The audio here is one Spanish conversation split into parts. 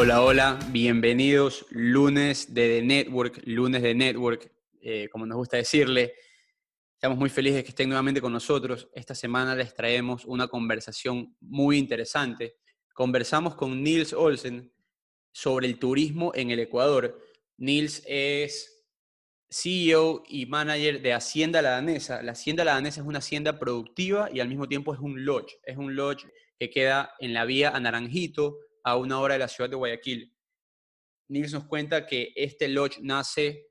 Hola, hola, bienvenidos. Lunes de The Network, lunes de Network, eh, como nos gusta decirle. Estamos muy felices que estén nuevamente con nosotros. Esta semana les traemos una conversación muy interesante. Conversamos con Nils Olsen sobre el turismo en el Ecuador. Nils es CEO y manager de Hacienda La Danesa. La Hacienda La Danesa es una hacienda productiva y al mismo tiempo es un lodge. Es un lodge que queda en la vía a Naranjito, a una hora de la ciudad de Guayaquil. Nils nos cuenta que este lodge nace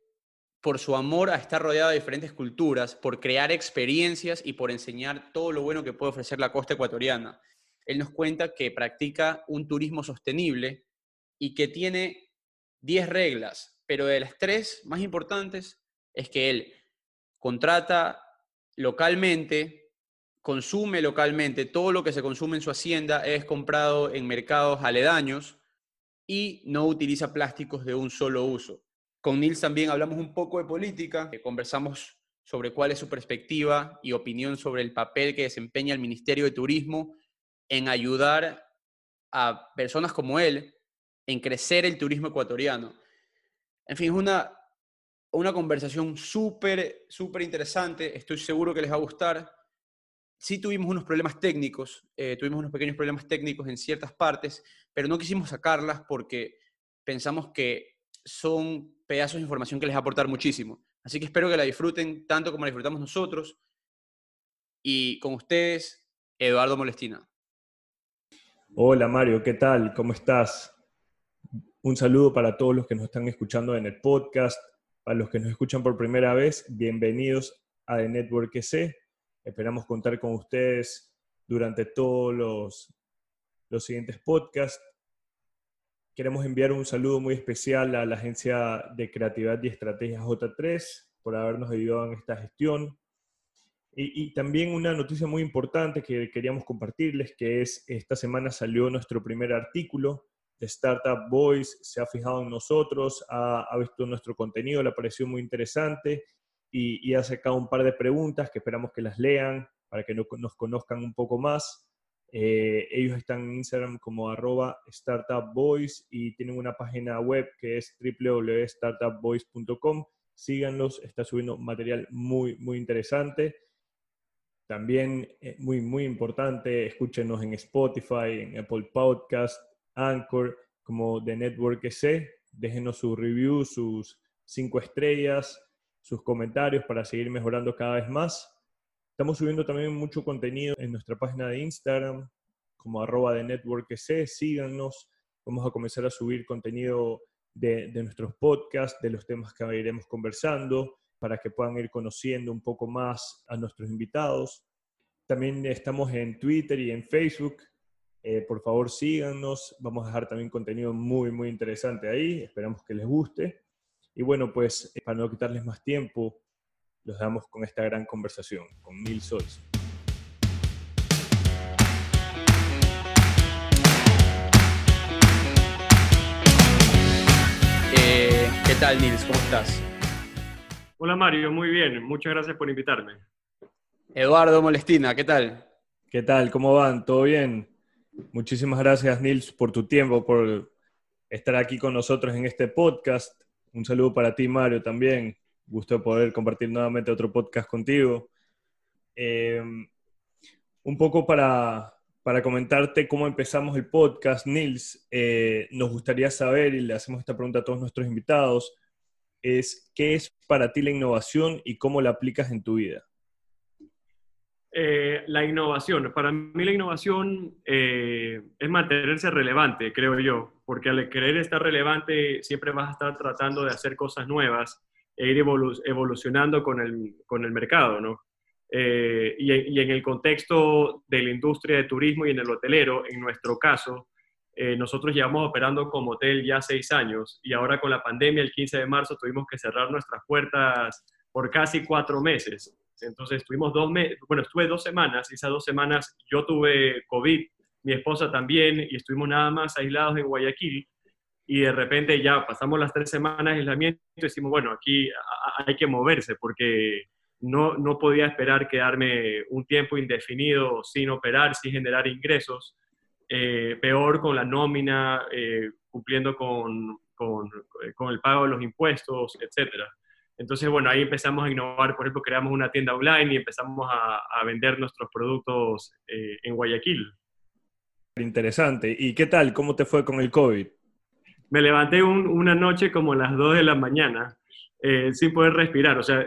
por su amor a estar rodeado de diferentes culturas, por crear experiencias y por enseñar todo lo bueno que puede ofrecer la costa ecuatoriana. Él nos cuenta que practica un turismo sostenible y que tiene 10 reglas, pero de las tres más importantes es que él contrata localmente, consume localmente, todo lo que se consume en su hacienda es comprado en mercados aledaños y no utiliza plásticos de un solo uso. Con Nils también hablamos un poco de política, conversamos sobre cuál es su perspectiva y opinión sobre el papel que desempeña el Ministerio de Turismo en ayudar a personas como él en crecer el turismo ecuatoriano. En fin, es una, una conversación súper, súper interesante. Estoy seguro que les va a gustar sí tuvimos unos problemas técnicos, eh, tuvimos unos pequeños problemas técnicos en ciertas partes, pero no quisimos sacarlas porque pensamos que son pedazos de información que les va a aportar muchísimo. Así que espero que la disfruten tanto como la disfrutamos nosotros. Y con ustedes, Eduardo Molestina. Hola Mario, ¿qué tal? ¿Cómo estás? Un saludo para todos los que nos están escuchando en el podcast. Para los que nos escuchan por primera vez, bienvenidos a The Network EC, Esperamos contar con ustedes durante todos los, los siguientes podcasts. Queremos enviar un saludo muy especial a la Agencia de Creatividad y Estrategia J3 por habernos ayudado en esta gestión. Y, y, también una noticia muy importante que queríamos compartirles, que es esta semana salió nuestro primer artículo de Startup Voice, se ha fijado en nosotros, ha, ha visto nuestro contenido, le pareció muy interesante y, ha sacado un par de preguntas que esperamos que las lean para que nos conozcan un poco más. Eh, ellos están en Instagram como arroba startupboys y tienen una página web que es www.startupboys.com. Síganlos, está subiendo material muy, muy interesante. También eh, muy, muy importante, escúchenos en Spotify, en Apple Podcast, Anchor, como The Network EC. Déjenos su review, sus cinco estrellas, sus comentarios para seguir mejorando cada vez más. Estamos subiendo también mucho contenido en nuestra página de Instagram, como arroba de network síganos. Vamos a comenzar a subir contenido de, de nuestros podcasts, de los temas que iremos conversando, para que puedan ir conociendo un poco más a nuestros invitados. También estamos en Twitter y en Facebook. Eh, por favor, síganos. Vamos a dejar también contenido muy, muy interesante ahí. Esperamos que les guste. Y bueno, pues eh, para no quitarles más tiempo, los damos con esta gran conversación con Nils Sols. Eh, ¿Qué tal, Nils? ¿Cómo estás? Hola, Mario. Muy bien. Muchas gracias por invitarme. Eduardo Molestina, ¿qué tal? ¿Qué tal? ¿Cómo van? ¿Todo bien? Muchísimas gracias, Nils, por tu tiempo, por estar aquí con nosotros en este podcast. Un saludo para ti, Mario, también. Gusto poder compartir nuevamente otro podcast contigo. Eh, un poco para, para, comentarte cómo empezamos el podcast, Nils, eh, nos gustaría saber, y le hacemos esta pregunta a todos nuestros invitados, es ¿qué es para ti la innovación y cómo la aplicas en tu vida? Eh, la innovación. Para mí la innovación es mantenerse relevante, creo yo porque al querer estar relevante siempre vas a estar tratando de hacer cosas nuevas e ir evolucionando con el, con el mercado, ¿no? Eh, y, en el contexto de la industria de turismo y en el hotelero, en nuestro caso, eh, nosotros llevamos operando como hotel ya seis años y ahora con la pandemia, el 15 de marzo, tuvimos que cerrar nuestras puertas por casi cuatro meses. Entonces, estuvimos dos meses, bueno, estuve dos semanas y esas dos semanas yo tuve COVID mi esposa también, y estuvimos nada más aislados en Guayaquil. Y de repente ya pasamos las tres semanas de aislamiento y decimos, bueno, aquí hay que moverse porque no, no podía esperar quedarme un tiempo indefinido sin operar, sin generar ingresos. peor con la nómina, cumpliendo con, con, con, el pago de los impuestos, etcétera. Entonces, bueno, ahí empezamos a innovar, por ejemplo, creamos una tienda online y empezamos a, a vender nuestros productos en Guayaquil. Interesante. ¿Y qué tal? ¿Cómo te fue con el COVID? Me levanté una noche como a las 2 de la mañana eh, sin poder respirar. O sea,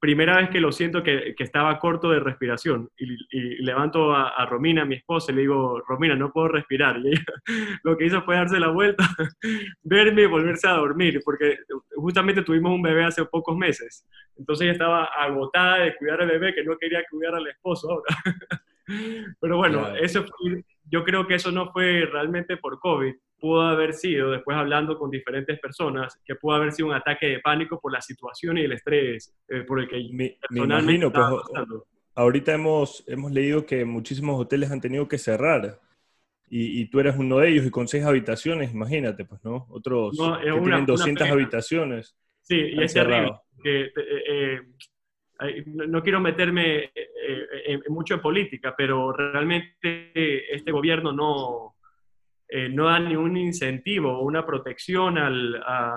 primera vez que lo siento que, que estaba corto de respiración. Y, levanto a, Romina, mi esposa, y le digo, Romina, no puedo respirar. Y ella lo que hizo fue darse la vuelta, verme y volverse a dormir, porque justamente tuvimos un bebé hace pocos meses. Entonces ella estaba agotada de cuidar al bebé, que no quería cuidar al esposo ahora. Pero bueno, eso yo creo que eso no fue realmente por COVID, pudo haber sido, después hablando con diferentes personas, que pudo haber sido un ataque de pánico por la situación y el estrés eh, por el que me, imagino, pues, ahorita hemos, hemos leído que muchísimos hoteles han tenido que cerrar y, tú eres uno de ellos y con seis habitaciones, imagínate, pues, ¿no? Otros que tienen 200 habitaciones. Sí, y es terrible. Que, eh, eh, no quiero meterme mucho en política, pero realmente este gobierno no, eh, no da ni un incentivo o una protección a,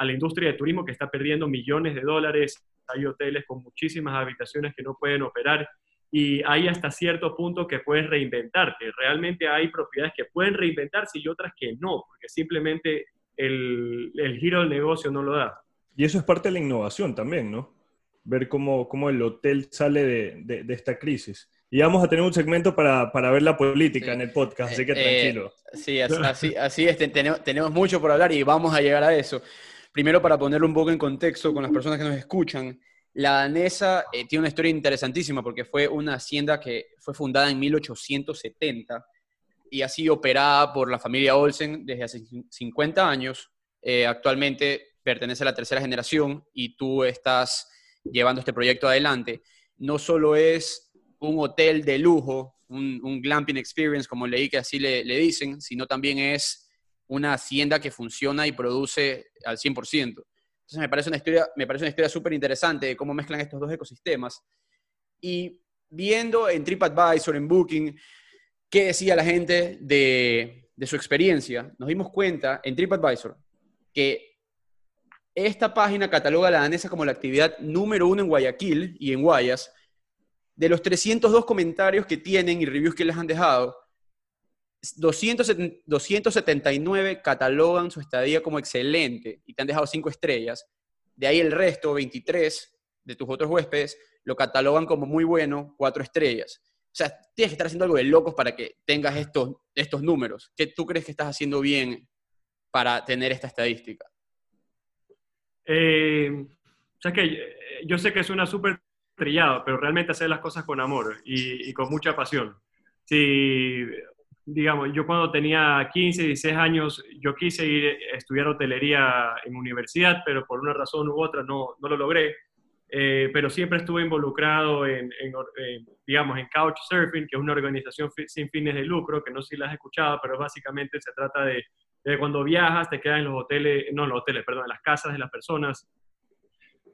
la industria de turismo que está perdiendo millones de dólares. Hay hoteles con muchísimas habitaciones que no pueden operar y hay hasta cierto punto que puedes reinventarte. Realmente hay propiedades que pueden reinventarse y otras que no, porque simplemente el, giro del negocio no lo da. Y eso es parte de la innovación también, ¿no? Ver cómo, cómo el hotel sale de, de esta crisis. Y vamos a tener un segmento para, para ver la política en el podcast, así que eh, tranquilo. sí, así, así es, tenemos, tenemos mucho por hablar y vamos a llegar a eso. Primero, para ponerlo un poco en contexto con las personas que nos escuchan, la danesa eh, tiene una historia interesantísima porque fue una hacienda que fue fundada en 1870 y ha sido operada por la familia Olsen desde hace 50 años. Eh, actualmente pertenece a la tercera generación y tú estás llevando este proyecto adelante. No solo es un hotel de lujo, un, glamping experience, como leí que así le, dicen, sino también es una hacienda que funciona y produce al 100%. Entonces me parece una historia, me parece una historia súper interesante de cómo mezclan estos dos ecosistemas. Y viendo en TripAdvisor, en Booking, qué decía la gente de, de su experiencia, nos dimos cuenta en TripAdvisor que esta página cataloga a la danesa como la actividad número uno en Guayaquil y en Guayas, de los 302 comentarios que tienen y reviews que les han dejado, 279 catalogan su estadía como excelente y te han dejado 5 estrellas. De ahí el resto, 23 de tus otros huéspedes, lo catalogan como muy bueno, 4 estrellas. O sea, tienes que estar haciendo algo de locos para que tengas estos, estos números. ¿Qué tú crees que estás haciendo bien para tener esta estadística? Eh, o sea, que eh, yo sé que es una súper trillado, pero realmente hacer las cosas con amor y, con mucha pasión. Si, digamos, yo cuando tenía 15, 16 años, yo quise ir a estudiar hotelería en universidad, pero por una razón u otra no, no lo logré. Eh, pero siempre estuve involucrado en, digamos, en Couchsurfing, que es una organización sin fines de lucro, que no sé si la has escuchado, pero básicamente se trata de, de cuando viajas, te quedas en los hoteles, no en los hoteles, perdón, en las casas de las personas,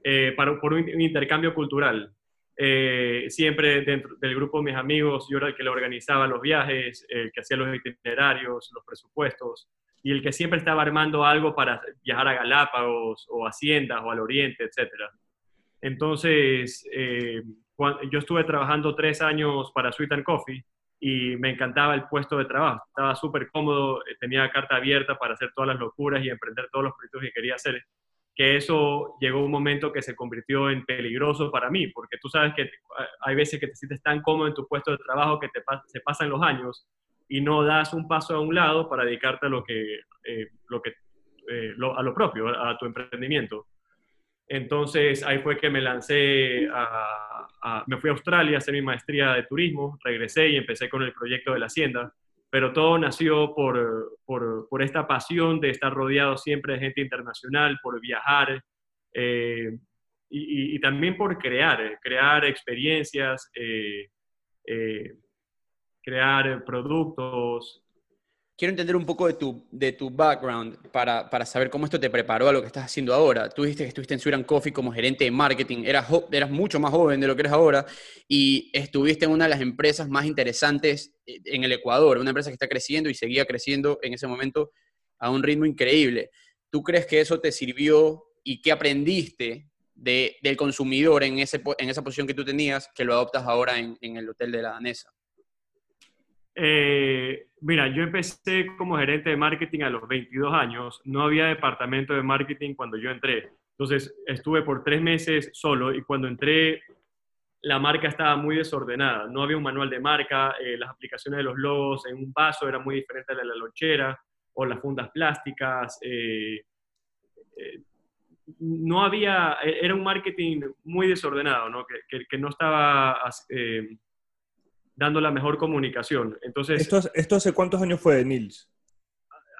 eh, para, por un, intercambio cultural. Eh, siempre dentro del grupo de mis amigos, yo era el que le organizaba los viajes, el que hacía los itinerarios, los presupuestos, y el que siempre estaba armando algo para viajar a Galápagos o Haciendas o al Oriente, etc. Entonces, eh, yo estuve trabajando tres años para Sweet and Coffee y me encantaba el puesto de trabajo. Estaba súper cómodo, tenía carta abierta para hacer todas las locuras y emprender todos los proyectos que quería hacer que eso llegó un momento que se convirtió en peligroso para mí, porque tú sabes que hay veces que te sientes tan cómodo en tu puesto de trabajo que te se pasan los años y no das un paso a un lado para dedicarte a lo que, eh, eh, a lo propio, a tu emprendimiento. Entonces ahí fue que me lancé, a, me fui a Australia a hacer mi maestría de turismo, regresé y empecé con el proyecto de la hacienda pero todo nació por, por, esta pasión de estar rodeado siempre de gente internacional, por viajar eh, y, también por crear, crear experiencias, eh, eh, crear productos. Quiero entender un poco de tu, de tu background para, para, saber cómo esto te preparó a lo que estás haciendo ahora. Tú dijiste que estuviste en Sweet Coffee como gerente de marketing, eras, eras mucho más joven de lo que eres ahora y estuviste en una de las empresas más interesantes eh, en el Ecuador, una empresa que está creciendo y seguía creciendo en ese momento a un ritmo increíble. ¿Tú crees que eso te sirvió y qué aprendiste de, del consumidor en, ese, en esa posición que tú tenías que lo adoptas ahora en, en el hotel de la danesa? Eh, mira, yo empecé como gerente de marketing a los 22 años. No había departamento de marketing cuando yo entré. Entonces estuve por tres meses solo y cuando entré la marca estaba muy desordenada. No había un manual de marca, eh, las aplicaciones de los logos en un vaso eran muy diferentes de la lonchera o las fundas plásticas. Eh, no había, e, era un marketing muy desordenado, ¿no? Que no estaba dando la mejor comunicación. Entonces, ¿Esto, esto hace cuántos años fue, Nils?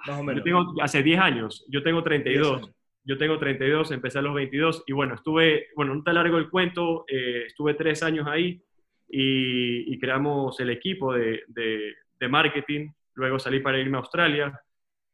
Más o menos. Yo tengo, hace 10 años, yo tengo 32. Yo tengo 32, empecé a los 22 y bueno, estuve, bueno, no te largo el cuento, eh, estuve tres años ahí y, creamos el equipo de, de, marketing, luego salí para irme a Australia,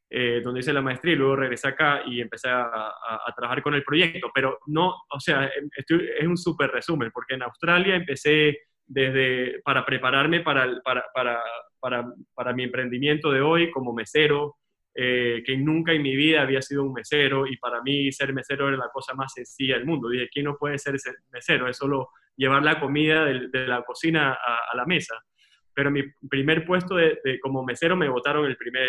eh, donde hice la maestría y luego regresé acá y empecé a, a, trabajar con el proyecto, pero no, o sea, es un súper resumen, porque en Australia empecé desde, para prepararme para, para, para, para, para mi emprendimiento de hoy como mesero, eh, que nunca en mi vida había sido un mesero y para mí ser mesero era la cosa más sencilla del mundo. Dije, ¿quién no puede ser mesero? Es solo llevar la comida de, la cocina a, la mesa. Pero mi primer puesto de, como mesero me votaron el primer,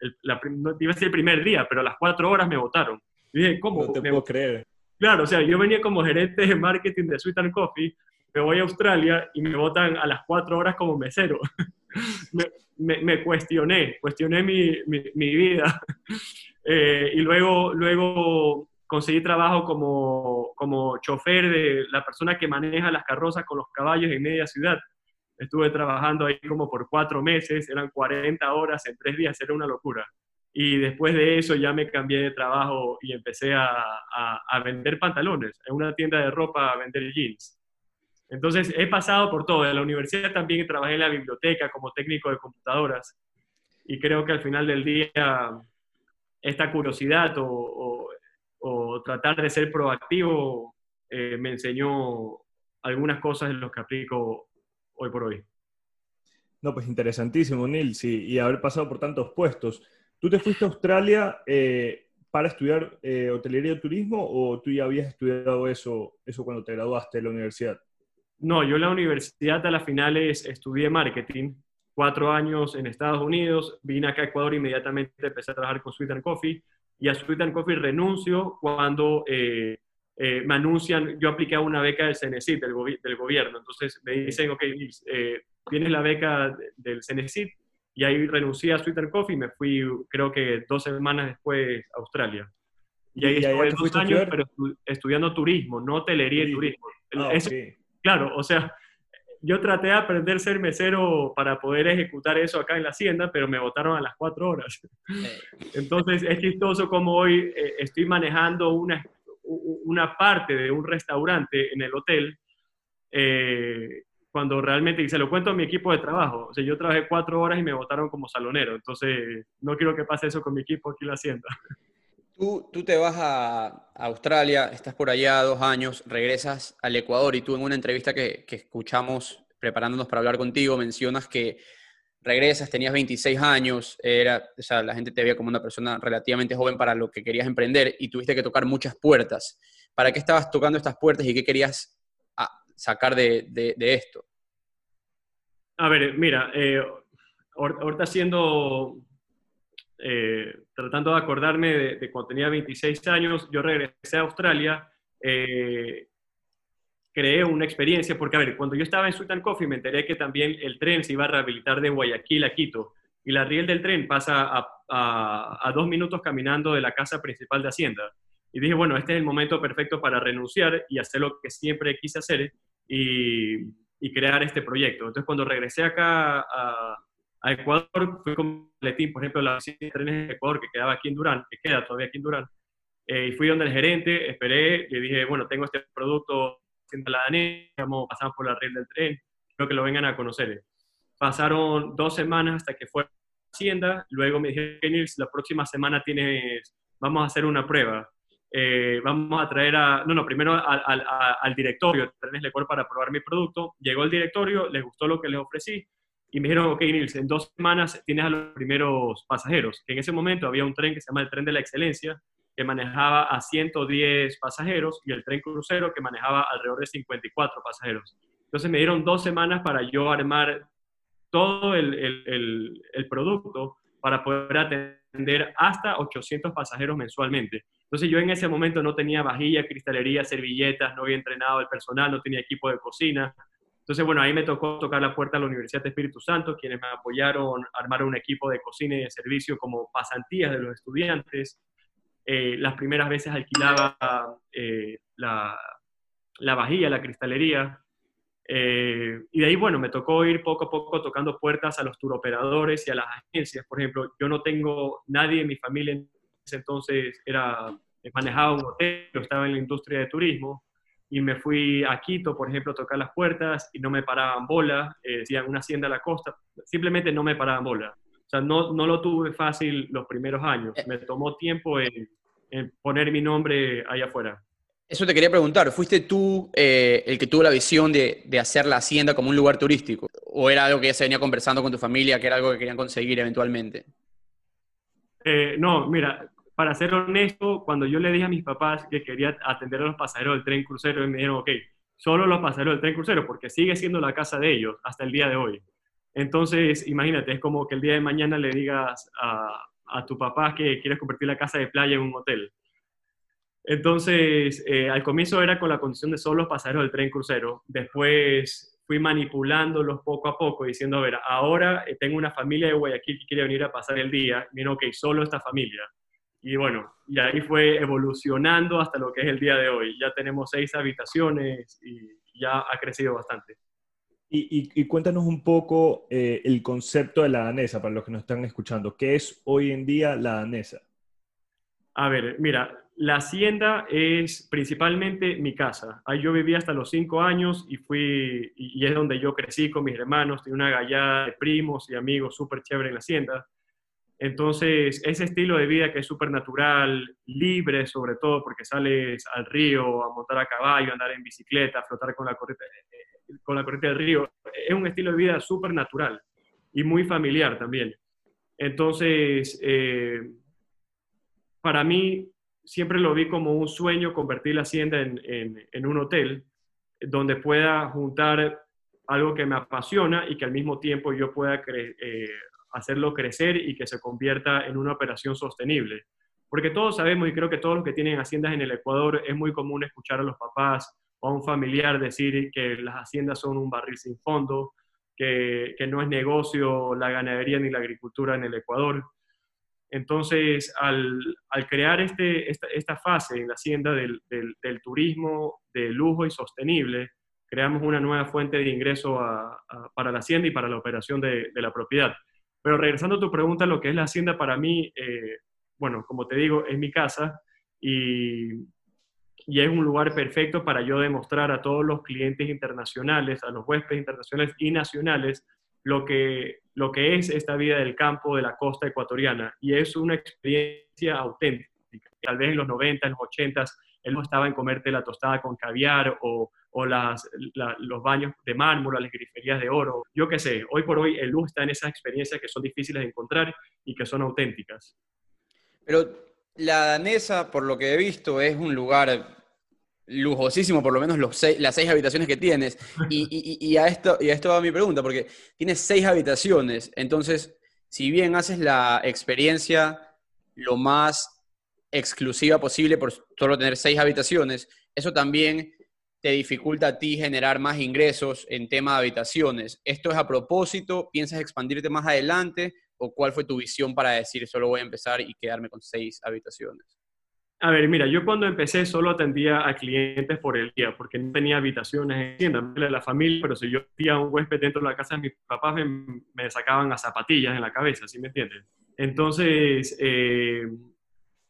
el, la, no iba a ser el primer día, pero a las cuatro horas me votaron. dije, ¿cómo? No te puedo creer. Claro, o sea, yo venía como gerente de marketing de Sweet and Coffee me voy a Australia y me votan a las cuatro horas como mesero. me, me, cuestioné, cuestioné mi, mi, vida. Eh, y luego, luego conseguí trabajo como, como chofer de la persona que maneja las carrozas con los caballos en media ciudad. Estuve trabajando ahí como por cuatro meses, eran 40 horas en tres días, era una locura. Y después de eso ya me cambié de trabajo y empecé a, a, a vender pantalones en una tienda de ropa, a vender jeans. Entonces, he pasado por todo. En la universidad también trabajé en la biblioteca como técnico de computadoras. Y creo que al final del día, esta curiosidad o, tratar de ser proactivo eh, me enseñó algunas cosas en las que aplico hoy por hoy. No, pues interesantísimo, Nils, y, haber pasado por tantos puestos. ¿Tú te fuiste a Australia eh, para estudiar eh, hotelería y turismo o tú ya habías estudiado eso, eso cuando te graduaste de la universidad? No, yo en la universidad a las finales estudié marketing, cuatro años en Estados Unidos, vine acá a Ecuador inmediatamente empecé a trabajar con Sweet and Coffee y a Sweet and Coffee renuncio cuando eh, eh, me anuncian, yo apliqué a una beca del CENESID, del, del gobierno, entonces me dicen, ok, eh, tienes la beca del CENESID y ahí renuncié a Sweet and Coffee y me fui creo que dos semanas después a Australia. Y ahí estuve dos años, pero estudiando turismo, no hotelería y turismo. Ah, claro, o sea, yo traté de aprender a ser mesero para poder ejecutar eso acá en la hacienda, pero me votaron a las cuatro horas. Entonces es chistoso como hoy eh, estoy manejando una, una parte de un restaurante en el hotel, eh, cuando realmente, y se lo cuento a mi equipo de trabajo, o sea, yo trabajé cuatro horas y me votaron como salonero, entonces no quiero que pase eso con mi equipo aquí en la hacienda. Tú, te vas a, Australia, estás por allá dos años, regresas al Ecuador y tú en una entrevista que, escuchamos preparándonos para hablar contigo mencionas que regresas, tenías 26 años, o sea, la gente te veía como una persona relativamente joven para lo que querías emprender y tuviste que tocar muchas puertas. ¿Para qué estabas tocando estas puertas y qué querías sacar de, de, esto? A ver, mira, eh, ahorita siendo eh, tratando de acordarme de, cuando tenía 26 años, yo regresé a Australia, eh, creé una experiencia, porque a ver, cuando yo estaba en Sultan Coffee me enteré que también el tren se iba a rehabilitar de Guayaquil a Quito, y la riel del tren pasa a, dos minutos caminando de la casa principal de Hacienda. Y dije, bueno, este es el momento perfecto para renunciar y hacer lo que siempre quise hacer y, y crear este proyecto. Entonces, cuando regresé acá a, a Ecuador, fui con Letín, por ejemplo, la oficina de trenes de Ecuador, que quedaba aquí en Durán, que queda todavía aquí en Durán, eh, y fui donde el gerente, esperé, le dije, bueno, tengo este producto en la pasamos por la red del tren, creo que lo vengan a conocer. Pasaron dos semanas hasta que fue hacienda, luego me dijeron, Nils, la próxima semana tienes, vamos a hacer una prueba. Eh, vamos a traer a, no, no, primero al, directorio, traerles para probar mi producto. Llegó el directorio, les gustó lo que les ofrecí y me dijeron, ok, Nils, en dos semanas tienes a los primeros pasajeros, que en ese momento había un tren que se llama el tren de la excelencia, que manejaba a 110 pasajeros y el tren crucero que manejaba alrededor de 54 pasajeros. Entonces me dieron dos semanas para yo armar todo el, el, el producto para poder atender hasta 800 pasajeros mensualmente. Entonces yo en ese momento no tenía vajilla, cristalería, servilletas, no había entrenado el personal, no tenía equipo de cocina. Entonces, bueno, ahí me tocó tocar la puerta a la Universidad de Espíritu Santo, quienes me apoyaron a armar un equipo de cocina y de servicio como pasantías de los estudiantes. Eh, las primeras veces alquilaba eh, la, la, vajilla, la cristalería. Eh, y de ahí, bueno, me tocó ir poco a poco tocando puertas a los turoperadores y a las agencias. Por ejemplo, yo no tengo nadie en mi familia entonces era, manejaba un hotel, estaba en la industria de turismo y me fui a Quito, por ejemplo, a tocar las puertas y no me paraban bola, eh, decían una hacienda a la costa, simplemente no me paraban bola. O sea, no, no lo tuve fácil los primeros años, eh. me tomó tiempo en, poner mi nombre allá afuera. Eso te quería preguntar, ¿fuiste tú eh, el que tuvo la visión de, de, hacer la hacienda como un lugar turístico? ¿O era algo que ya se venía conversando con tu familia, que era algo que querían conseguir eventualmente? no, mira, para ser honesto, cuando yo le dije a mis papás que quería atender a los pasajeros del tren crucero, me dijeron, ok, solo los pasajeros del tren crucero, porque sigue siendo la casa de ellos hasta el día de hoy. Entonces, imagínate, es como que el día de mañana le digas a, a tu papá que quieres convertir la casa de playa en un hotel. Entonces, eh, al comienzo era con la condición de solo los pasajeros del tren crucero. Después fui manipulándolos poco a poco, diciendo, a ver, ahora eh, tengo una familia de Guayaquil que quiere venir a pasar el día. Miren, ok, solo esta familia. Y bueno, y ahí fue evolucionando hasta lo que es el día de hoy. Ya tenemos seis habitaciones y ya ha crecido bastante. Y, cuéntanos un poco eh, el concepto de la danesa, para los que nos están escuchando. ¿Qué es hoy en día la danesa? A ver, mira, la hacienda es principalmente mi casa. Ahí yo viví hasta los cinco años y fui, y es donde yo crecí con mis hermanos. Tengo una gallada de primos y amigos súper chévere en la hacienda. Entonces, ese estilo de vida que es súper natural, libre sobre todo, porque sales al río a montar a caballo, andar en bicicleta, a flotar con la corriente, eh, con la corriente del río, es un estilo de vida súper natural y muy familiar también. Entonces, eh, para mí, siempre lo vi como un sueño convertir la hacienda en, un hotel donde pueda juntar algo que me apasiona y que al mismo tiempo yo pueda eh, hacerlo crecer y que se convierta en una operación sostenible. Porque todos sabemos, y creo que todos los que tienen haciendas en el Ecuador, es muy común escuchar a los papás o a un familiar decir que las haciendas son un barril sin fondo, que, no es negocio la ganadería ni la agricultura en el Ecuador. Entonces, al, crear este, esta, fase en la hacienda del, turismo de lujo y sostenible, creamos una nueva fuente de ingreso para la hacienda y para la operación de la propiedad. Pero regresando a tu pregunta, lo que es la hacienda para mí, eh, bueno, como te digo, es mi casa y, y, es un lugar perfecto para yo demostrar a todos los clientes internacionales, a los huéspedes internacionales y nacionales, lo que, lo que es esta vida del campo de la costa ecuatoriana. Y es una experiencia auténtica. Tal vez en los 90, en los 80, él no estaba en comerte la tostada con caviar o o las, los baños de mármol, las griferías de oro. Yo qué sé, hoy por hoy el luz está en esas experiencias que son difíciles de encontrar y que son auténticas. Pero la danesa, por lo que he visto, es un lugar lujosísimo, por lo menos los las seis habitaciones que tienes. Y, y, a esto, y a esto va mi pregunta, porque tienes seis habitaciones, entonces, si bien haces la experiencia lo más exclusiva posible por solo tener seis habitaciones, eso también te dificulta a ti generar más ingresos en tema de habitaciones. ¿Esto es a propósito? ¿Piensas expandirte más adelante? ¿O cuál fue tu visión para decir solo voy a empezar y quedarme con seis habitaciones? A ver, mira, yo cuando empecé solo atendía a clientes por el día, porque no tenía habitaciones en la familia, pero si yo tenía un huésped dentro de la casa de mis papás, me, sacaban a zapatillas en la cabeza, ¿sí me entiendes? Entonces, eh,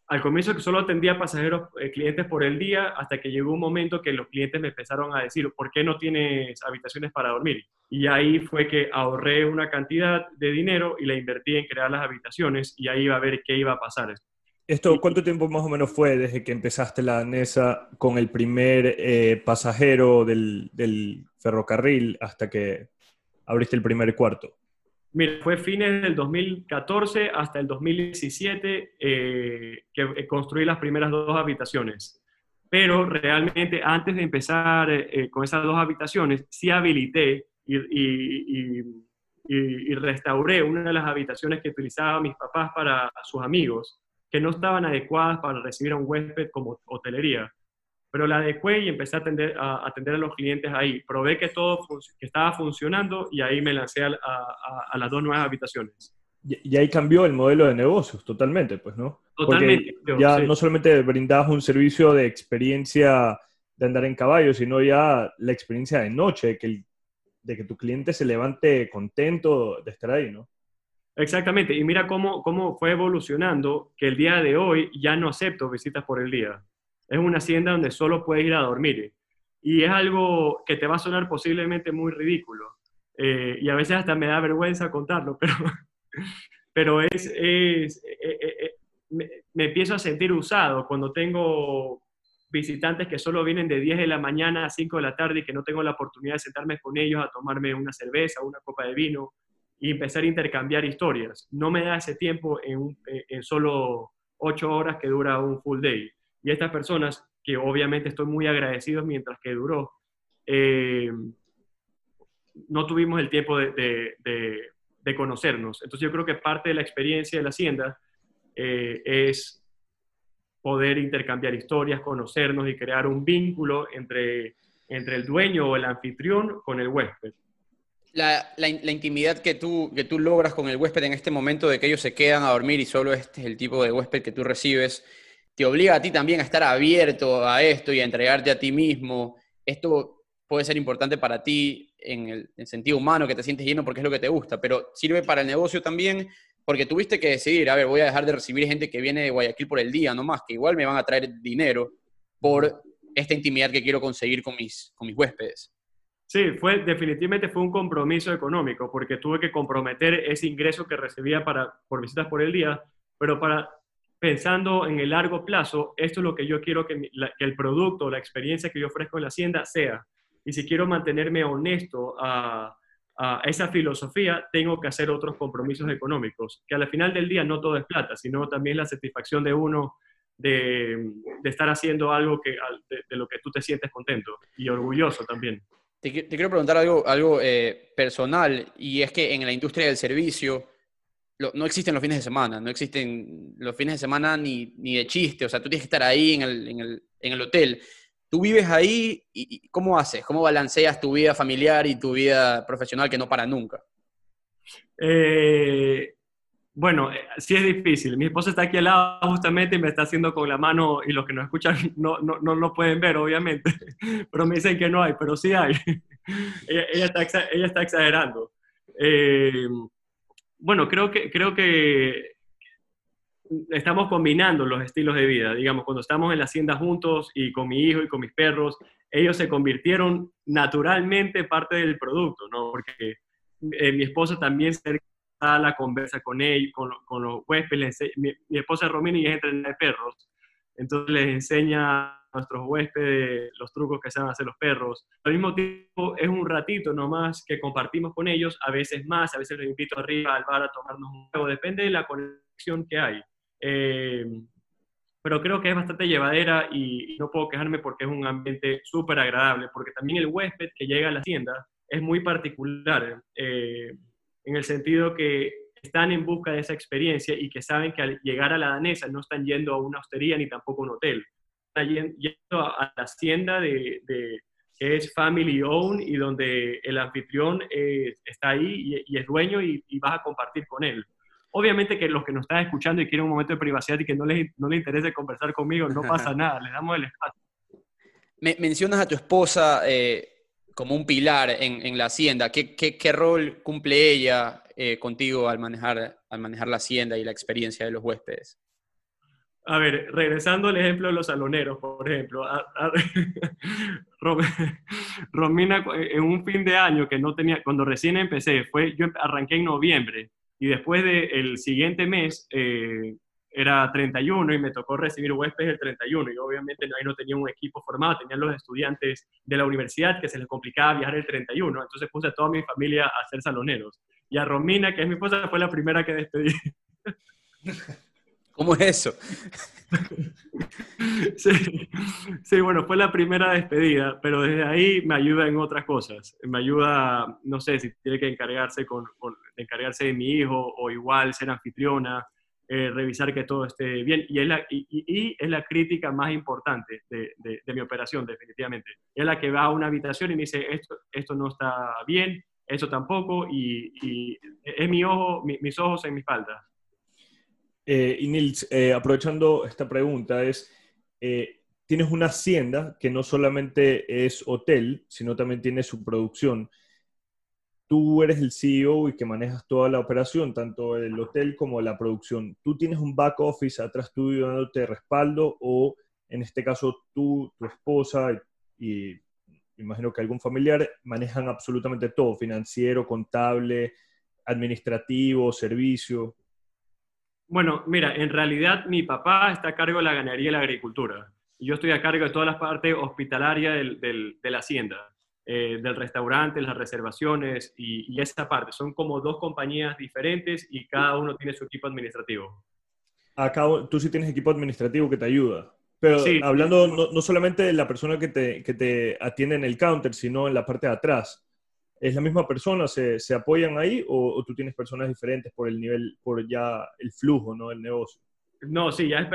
al comienzo solo atendía pasajeros, eh, clientes por el día, hasta que llegó un momento que los clientes me empezaron a decir, ¿por qué no tienes habitaciones para dormir? Y ahí fue que ahorré una cantidad de dinero y la invertí en crear las habitaciones y ahí iba a ver qué iba a pasar. Esto, ¿Cuánto tiempo más o menos fue desde que empezaste la NESA con el primer eh, pasajero del, del ferrocarril hasta que abriste el primer cuarto? Mira, fue fines del 2014 hasta el 2017 eh, que eh, construí las primeras dos habitaciones. Pero realmente antes de empezar eh, con esas dos habitaciones, sí habilité y, restauré una de las habitaciones que utilizaban mis papás para sus amigos, que no estaban adecuadas para recibir a un huésped como hotelería pero la adecué y empecé a atender a, atender a los clientes ahí. Probé que todo que estaba funcionando y ahí me lancé a, a, las dos nuevas habitaciones. Y, ahí cambió el modelo de negocios totalmente, pues, ¿no? Totalmente. Porque ya no solamente brindabas un servicio de experiencia de andar en caballo, sino ya la experiencia de noche, de que, de que tu cliente se levante contento de estar ahí, ¿no? Exactamente, y mira cómo, cómo fue evolucionando, que el día de hoy ya no acepto visitas por el día es una hacienda donde solo puedes ir a dormir. Y es algo que te va a sonar posiblemente muy ridículo. Eh, y a veces hasta me da vergüenza contarlo, pero, pero es, es eh, eh, me, me, empiezo a sentir usado cuando tengo visitantes que solo vienen de 10 de la mañana a 5 de la tarde y que no tengo la oportunidad de sentarme con ellos a tomarme una cerveza, una copa de vino y empezar a intercambiar historias. No me da ese tiempo en, en solo 8 horas que dura un full day. Y estas personas, que obviamente estoy muy agradecido mientras que duró, eh, no tuvimos el tiempo de, conocernos. Entonces yo creo que parte de la experiencia de la hacienda eh, es poder intercambiar historias, conocernos y crear un vínculo entre, entre el dueño o el anfitrión con el huésped. La, la, intimidad que tú, que tú logras con el huésped en este momento de que ellos se quedan a dormir y solo este es el tipo de huésped que tú recibes, te obliga a ti también a estar abierto a esto y a entregarte a ti mismo. Esto puede ser importante para ti en el, sentido humano, que te sientes lleno porque es lo que te gusta, pero sirve para el negocio también porque tuviste que decidir, a ver, voy a dejar de recibir gente que viene de Guayaquil por el día, no más, que igual me van a traer dinero por esta intimidad que quiero conseguir con mis, con mis huéspedes. Sí, fue, definitivamente fue un compromiso económico, porque tuve que comprometer ese ingreso que recibía para, por visitas por el día, pero para pensando en el largo plazo, esto es lo que yo quiero que, el producto, la experiencia que yo ofrezco en la hacienda sea. Y si quiero mantenerme honesto a, esa filosofía, tengo que hacer otros compromisos económicos, que al final del día no todo es plata, sino también la satisfacción de uno de, estar haciendo algo que, de, lo que tú te sientes contento y orgulloso también. Te, quiero preguntar algo, algo eh, personal, y es que en la industria del servicio, no existen los fines de semana, no existen los fines de semana ni, ni de chiste, o sea, tú tienes que estar ahí en el, en el, en el hotel. Tú vives ahí y, ¿cómo haces? ¿Cómo balanceas tu vida familiar y tu vida profesional que no para nunca? Eh, bueno, eh, sí es difícil. Mi esposa está aquí al lado justamente y me está haciendo con la mano y los que nos escuchan no, no, no lo pueden ver, obviamente, pero me dicen que no hay, pero sí hay. ella, está, ella está exagerando. Eh, bueno, creo que, creo que estamos combinando los estilos de vida. Digamos, cuando estamos en la hacienda juntos y con mi hijo y con mis perros, ellos se convirtieron naturalmente parte del producto, ¿no? Porque eh, mi esposa también se a la conversa con ellos, con, los huéspedes. Mi, mi, esposa Romina es entrenadora de perros, entonces les enseña nuestros huéspedes los trucos que saben hacer los perros. Al mismo tiempo, es un ratito nomás que compartimos con ellos, a veces más, a veces los invito arriba al bar a tomarnos un juego, depende de la conexión que hay. Eh, pero creo que es bastante llevadera y, no puedo quejarme porque es un ambiente súper agradable, porque también el huésped que llega a la hacienda es muy particular, eh, en el sentido que están en busca de esa experiencia y que saben que al llegar a la danesa no están yendo a una hostería ni tampoco a un hotel yendo a la hacienda de, que es family owned y donde el anfitrión eh, está ahí y, es dueño y, vas a compartir con él. Obviamente que los que nos están escuchando y quieren un momento de privacidad y que no les, no les interese conversar conmigo, no pasa nada, les damos el espacio. Me, mencionas a tu esposa eh, como un pilar en, en la hacienda. ¿Qué, ¿Qué, qué, rol cumple ella eh, contigo al manejar, al manejar la hacienda y la experiencia de los huéspedes? A ver, regresando al ejemplo de los saloneros, por ejemplo, Romina en un fin de año que no tenía, cuando recién empecé, fue, yo arranqué en noviembre y después del siguiente mes eh, era 31 y me tocó recibir huéspedes el 31 y obviamente ahí no tenía un equipo formado, tenían los estudiantes de la universidad que se les complicaba viajar el 31, entonces puse a toda mi familia a ser saloneros. Y a Romina, que es mi esposa, fue la primera que despedí. ¿Cómo es eso? sí, bueno, fue la primera despedida, pero desde ahí me ayuda en otras cosas. Me ayuda, no sé, si tiene que encargarse, con, encargarse de mi hijo o igual ser anfitriona, eh, revisar que todo esté bien. Y es la, y, es la crítica más importante de, de, mi operación, definitivamente. Es la que va a una habitación y me dice, esto, esto no está bien, esto tampoco, y, es mi ojo, mis ojos en mi espalda. Eh, y Nils, eh, aprovechando esta pregunta, es, eh, tienes una hacienda que no solamente es hotel, sino también tiene su producción. Tú eres el CEO y que manejas toda la operación, tanto el hotel como la producción. ¿Tú tienes un back office atrás tuyo dándote respaldo o en este caso tú, tu esposa y, imagino que algún familiar manejan absolutamente todo, financiero, contable, administrativo, servicio? Bueno, mira, en realidad mi papá está a cargo de la ganadería y la agricultura. Y yo estoy a cargo de todas las partes hospitalarias del, de la hacienda, eh, del restaurante, las reservaciones y, esa parte. Son como dos compañías diferentes y cada uno tiene su equipo administrativo. Acá tú sí tienes equipo administrativo que te ayuda. Pero hablando no, no, solamente de la persona que te, que te atiende en el counter, sino en la parte de atrás. ¿Es la misma persona? ¿Se, se apoyan ahí o, tú tienes personas diferentes por el nivel, por ya el flujo, ¿no? El negocio. No, sí, ya es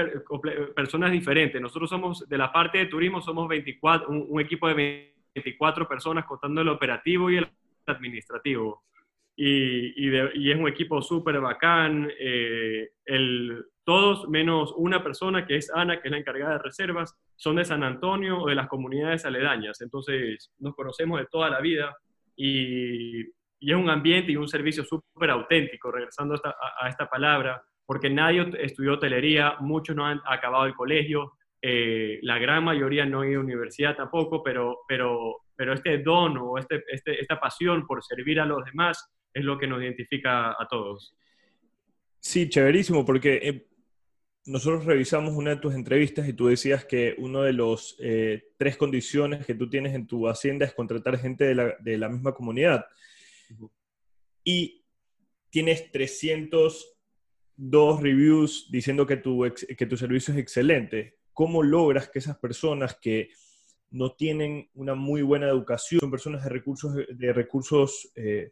personas diferentes. Nosotros somos, de la parte de turismo, somos 24, un, equipo de 24 personas contando el operativo y el administrativo. Y, y, es un equipo súper bacán. Eh, el, todos menos una persona que es Ana, que es la encargada de reservas, son de San Antonio o de las comunidades aledañas. Entonces nos conocemos de toda la vida y, es un ambiente y un servicio súper auténtico, regresando a, esta palabra, porque nadie estudió hotelería, muchos no han acabado el colegio, eh, la gran mayoría no ha ido a universidad tampoco, pero, pero, pero este don o este, este, esta pasión por servir a los demás es lo que nos identifica a todos. Sí, chéverísimo, porque eh, nosotros revisamos una de tus entrevistas y tú decías que una de las eh, tres condiciones que tú tienes en tu hacienda es contratar gente de la, misma comunidad. Y tienes 302 reviews diciendo que tu, que tu servicio es excelente. ¿Cómo logras que esas personas que no tienen una muy buena educación, son personas de recursos, de recursos eh,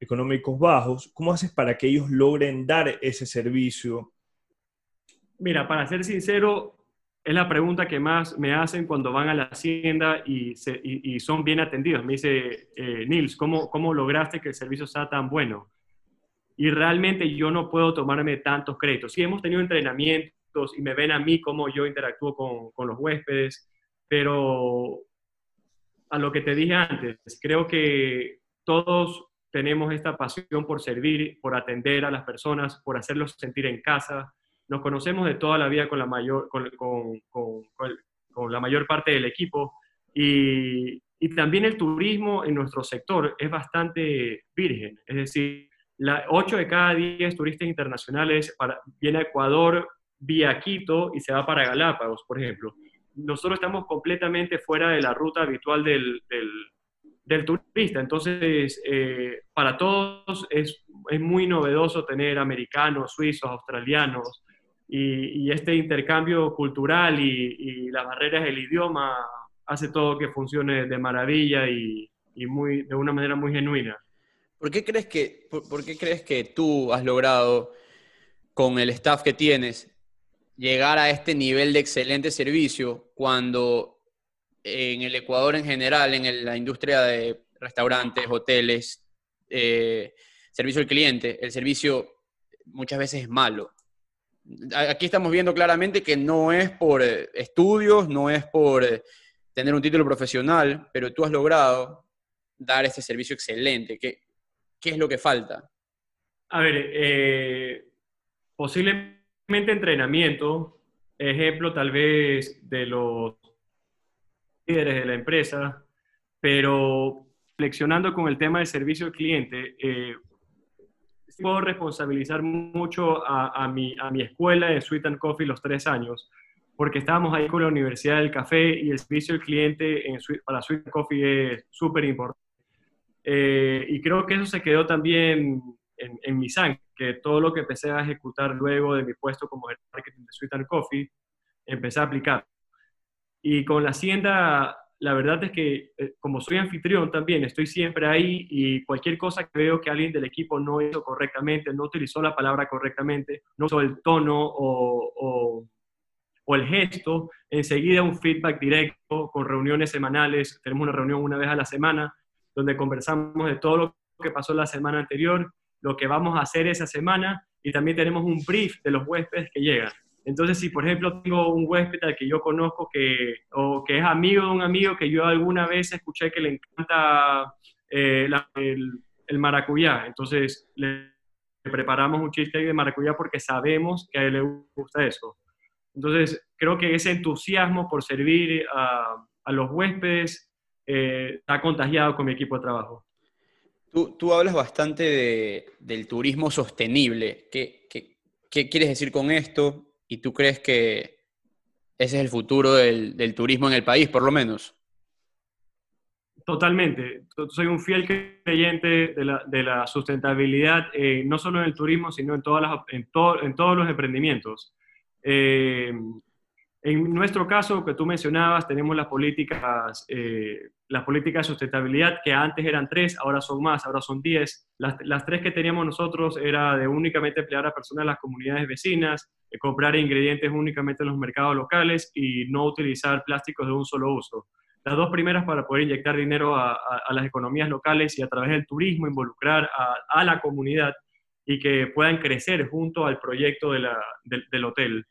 económicos bajos, ¿cómo haces para que ellos logren dar ese servicio? Mira, para ser sincero, es la pregunta que más me hacen cuando van a la hacienda y, son bien atendidos. Me dice, eh, Nils, ¿cómo, ¿cómo lograste que el servicio sea tan bueno? Y realmente yo no puedo tomarme tantos créditos. Sí, hemos tenido entrenamientos y me ven a mí cómo yo interactúo con, con los huéspedes, pero a lo que te dije antes, creo que todos tenemos esta pasión por servir, por atender a las personas, por hacerlos sentir en casa, nos conocemos de toda la vida con la mayor, con, con, con, la mayor parte del equipo. Y, y, también el turismo en nuestro sector es bastante virgen, es decir, la, 8 de cada 10 turistas internacionales para, viene a Ecuador vía Quito y se va para Galápagos, por ejemplo. Nosotros estamos completamente fuera de la ruta habitual del, del, del turista, entonces eh, para todos es, es muy novedoso tener americanos, suizos, australianos, y, este intercambio cultural y, las barreras del idioma hace todo que funcione de maravilla y, muy, de una manera muy genuina. ¿Por qué, crees que, por, qué crees que tú has logrado, con el staff que tienes, llegar a este nivel de excelente servicio cuando en el Ecuador en general, en la industria de restaurantes, hoteles, eh, servicio al cliente, el servicio muchas veces es malo? Aquí estamos viendo claramente que no es por eh, estudios, no es por eh, tener un título profesional, pero tú has logrado dar este servicio excelente. ¿Qué, qué es lo que falta? A ver, eh, posiblemente entrenamiento, ejemplo tal vez de los líderes de la empresa, pero reflexionando con el tema del servicio al cliente, puedo responsabilizar mucho a, mi, a mi escuela de Sweet and Coffee los tres años, porque estábamos ahí con la Universidad del Café y el servicio al cliente en, para Sweet and Coffee es súper importante. Eh, y creo que eso se quedó también en, en, mi sangre, que todo lo que empecé a ejecutar luego de mi puesto como gerente marketing de Sweet and Coffee, empecé a aplicar. Y con la hacienda la verdad es que eh, como soy anfitrión también, estoy siempre ahí y cualquier cosa que veo que alguien del equipo no hizo correctamente, no utilizó la palabra correctamente, no usó el tono o, o, el gesto, enseguida un feedback directo con reuniones semanales. Tenemos una reunión una vez a la semana donde conversamos de todo lo que pasó la semana anterior, lo que vamos a hacer esa semana y también tenemos un brief de los huéspedes que llegan. Entonces, si por ejemplo tengo un huésped al que yo conozco que, o que es amigo de un amigo que yo alguna vez escuché que le encanta eh, el, maracuyá, entonces le preparamos un cheesecake de maracuyá porque sabemos que a él le gusta eso. Entonces, creo que ese entusiasmo por servir a, los huéspedes eh, está contagiado con mi equipo de trabajo. Tú, tú hablas bastante del turismo sostenible. ¿Qué, qué, qué quieres decir con esto? ¿Y tú crees que ese es el futuro del, turismo en el país, por lo menos? Totalmente. Soy un fiel creyente de la, sustentabilidad, eh, no solo en el turismo, sino en, todas en todos los emprendimientos. Eh, en nuestro caso, que tú mencionabas, tenemos las políticas, eh, las políticas de sustentabilidad que antes eran tres, ahora son más, ahora son diez. Las, tres que teníamos nosotros era de únicamente emplear a personas de las comunidades vecinas, comprar ingredientes únicamente en los mercados locales y no utilizar plásticos de un solo uso. Las dos primeras para poder inyectar dinero a, las economías locales y a través del turismo involucrar a, la comunidad y que puedan crecer junto al proyecto del hotel.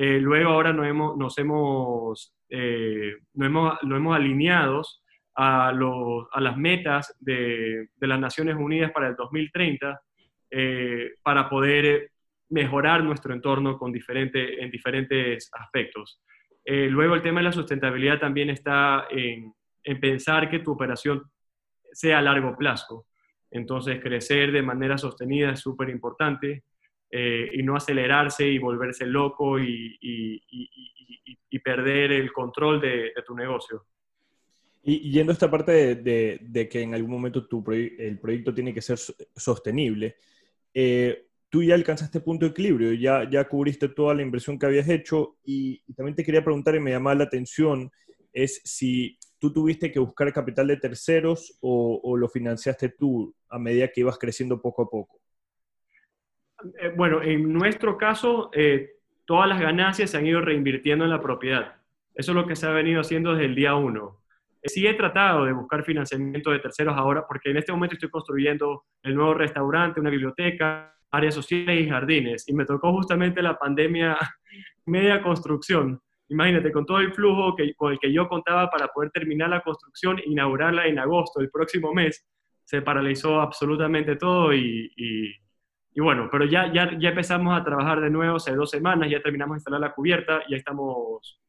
Eh, luego ahora nos hemos, nos hemos, eh, hemos, hemos alineados a, los, a, las metas de, de, las Naciones Unidas para el 2030 eh, para poder mejorar nuestro entorno con diferente, en diferentes aspectos. luego el tema de la sustentabilidad también está en, en pensar que tu operación sea a largo plazo. Entonces, crecer de manera sostenida es súper importante. Eh, y no acelerarse y volverse loco y, perder el control de, tu negocio. Y yendo a esta parte de, que en algún momento tu el proyecto tiene que ser sostenible, eh, tú ya alcanzaste punto de equilibrio, ya, ya cubriste toda la inversión que habías hecho y, también te quería preguntar y me llamaba la atención es si tú tuviste que buscar capital de terceros o, o lo financiaste tú a medida que ibas creciendo poco a poco. Eh, bueno, en nuestro caso, eh, todas las ganancias se han ido reinvirtiendo en la propiedad. Eso es lo que se ha venido haciendo desde el día uno. Eh, sí he tratado de buscar financiamiento de terceros ahora, porque en este momento estoy construyendo el nuevo restaurante, una biblioteca, áreas sociales y jardines. Y me tocó justamente la pandemia media construcción. Imagínate, con todo el flujo que, con el que yo contaba para poder terminar la construcción, inaugurarla en agosto del próximo mes, se paralizó absolutamente todo y y bueno, pero ya, ya, ya empezamos a trabajar de nuevo hace dos semanas, ya terminamos de instalar la cubierta, ya estamos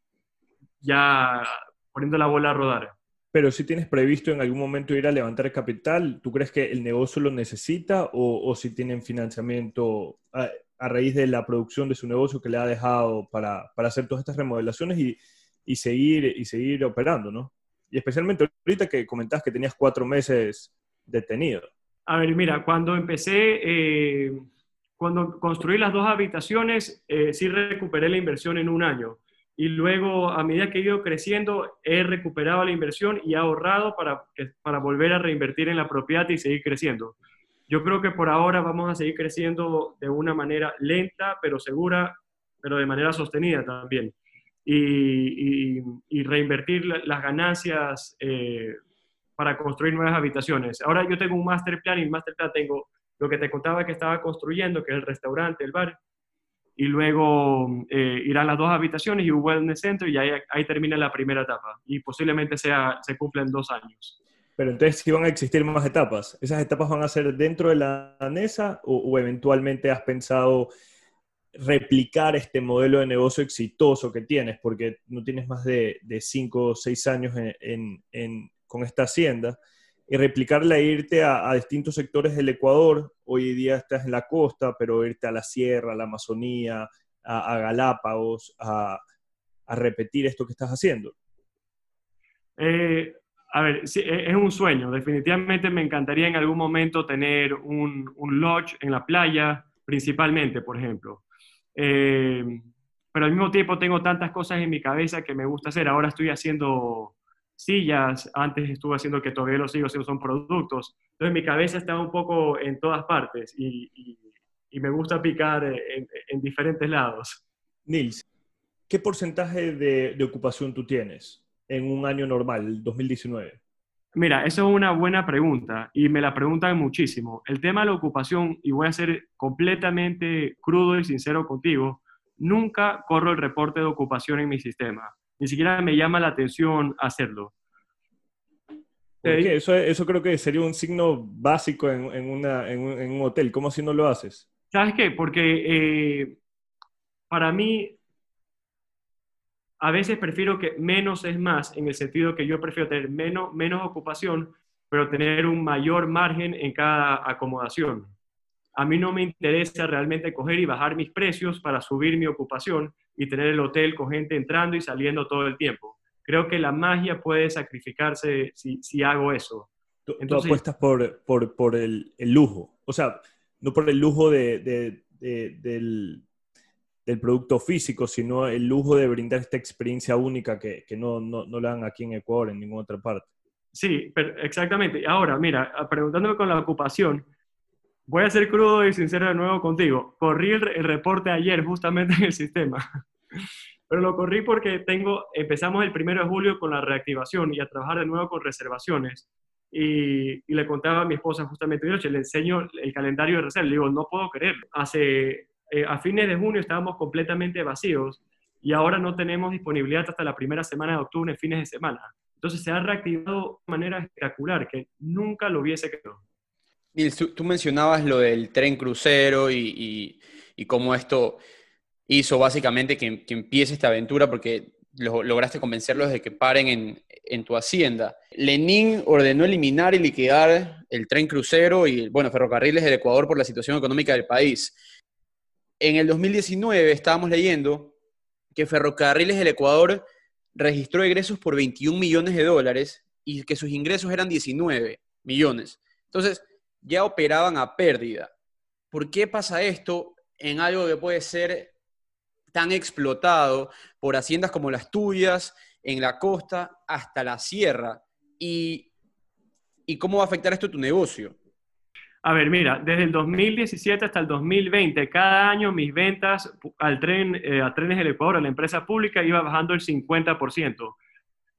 ya poniendo la bola a rodar. Pero si tienes previsto en algún momento ir a levantar capital, ¿tú crees que el negocio lo necesita o, o si tienen financiamiento a, raíz de la producción de su negocio que le ha dejado para, para hacer todas estas remodelaciones y, y, seguir, y seguir operando, ¿no? Y especialmente ahorita que comentabas que tenías cuatro meses detenido. A ver, mira, cuando empecé, eh, cuando construí las dos habitaciones, eh, sí recuperé la inversión en un año. Y luego, a medida que he ido creciendo, he recuperado la inversión y he ahorrado para, para volver a reinvertir en la propiedad y seguir creciendo. Yo creo que por ahora vamos a seguir creciendo de una manera lenta, pero segura, pero de manera sostenida también. Y, y, reinvertir las ganancias eh, para construir nuevas habitaciones. Ahora yo tengo un master plan y el master plan tengo lo que te contaba que estaba construyendo, que es el restaurante, el bar, y luego eh, irán las dos habitaciones y un wellness center y ahí, ahí termina la primera etapa y posiblemente sea, se cumpla en dos años. Pero entonces sí van a existir más etapas. ¿Esas etapas van a ser dentro de la NESA o, eventualmente has pensado replicar este modelo de negocio exitoso que tienes, porque no tienes más de, de cinco o seis años con esta hacienda, y replicarla irte a, distintos sectores del Ecuador. Hoy día estás en la costa, pero irte a la sierra, a la Amazonía, a, Galápagos, a, repetir esto que estás haciendo. Eh, a ver, e, es un sueño. Definitivamente me encantaría en algún momento tener un, un lodge en la playa, principalmente, por ejemplo. Eh, pero al mismo tiempo tengo tantas cosas en mi cabeza que me gusta hacer. Ahora estoy haciendo sillas, antes estuve haciendo que todavía lo sigo haciendo, son productos. Entonces mi cabeza está un poco en todas partes y, me gusta picar en, diferentes lados. Nils, ¿qué porcentaje de, de, ocupación tú tienes en un año normal, 2019? Mira, eso es una buena pregunta y me la preguntan muchísimo. El tema de la ocupación, y voy a ser completamente crudo y sincero contigo, nunca corro el reporte de ocupación en mi sistema ni siquiera me llama la atención hacerlo. Eso, eso creo que sería un signo básico en, en, una, en, un, hotel. ¿Cómo así no lo haces? ¿Sabes qué? Porque eh, para mí, a veces prefiero que menos es más, en el sentido que yo prefiero tener menos, menos ocupación, pero tener un mayor margen en cada acomodación. A mí no me interesa realmente coger y bajar mis precios para subir mi ocupación, y tener el hotel con gente entrando y saliendo todo el tiempo. Creo que la magia puede sacrificarse si, si hago eso. Tú, Entonces, apuestas por, por, por el, el, lujo, o sea, no por el lujo de, de, del, del, producto físico, sino el lujo de brindar esta experiencia única que, que no, no, no la dan aquí en Ecuador, en ninguna otra parte. Sí, pero exactamente. Ahora, mira, preguntándome con la ocupación, voy a ser crudo y sincero de nuevo contigo. Corrí el, reporte ayer justamente en el sistema, pero lo corrí porque tengo, empezamos el primero de julio con la reactivación y a trabajar de nuevo con reservaciones. Y, le contaba a mi esposa justamente, le enseño el calendario de reserva, le digo, no puedo creerlo. Hace, eh, a fines de junio estábamos completamente vacíos y ahora no tenemos disponibilidad hasta la primera semana de octubre, fines de semana. Entonces se ha reactivado de manera espectacular que nunca lo hubiese creído. Tú, mencionabas lo del tren crucero y, cómo esto hizo básicamente que, empiece esta aventura porque lograste convencerlos de que paren en, tu hacienda. Lenin ordenó eliminar y liquidar el tren crucero y, bueno, ferrocarriles del Ecuador por la situación económica del país. En el 2019 estábamos leyendo que Ferrocarriles del Ecuador registró egresos por 21 millones de dólares y que sus ingresos eran 19 millones. Entonces, ya operaban a pérdida. ¿Por qué pasa esto en algo que puede ser tan explotado por haciendas como las tuyas, en la costa hasta la sierra? ¿Y, y cómo va a afectar esto a tu negocio? A ver, mira, desde el 2017 hasta el 2020, cada año mis ventas al tren, eh, a Trenes del Ecuador, a la empresa pública, iba bajando el 50%.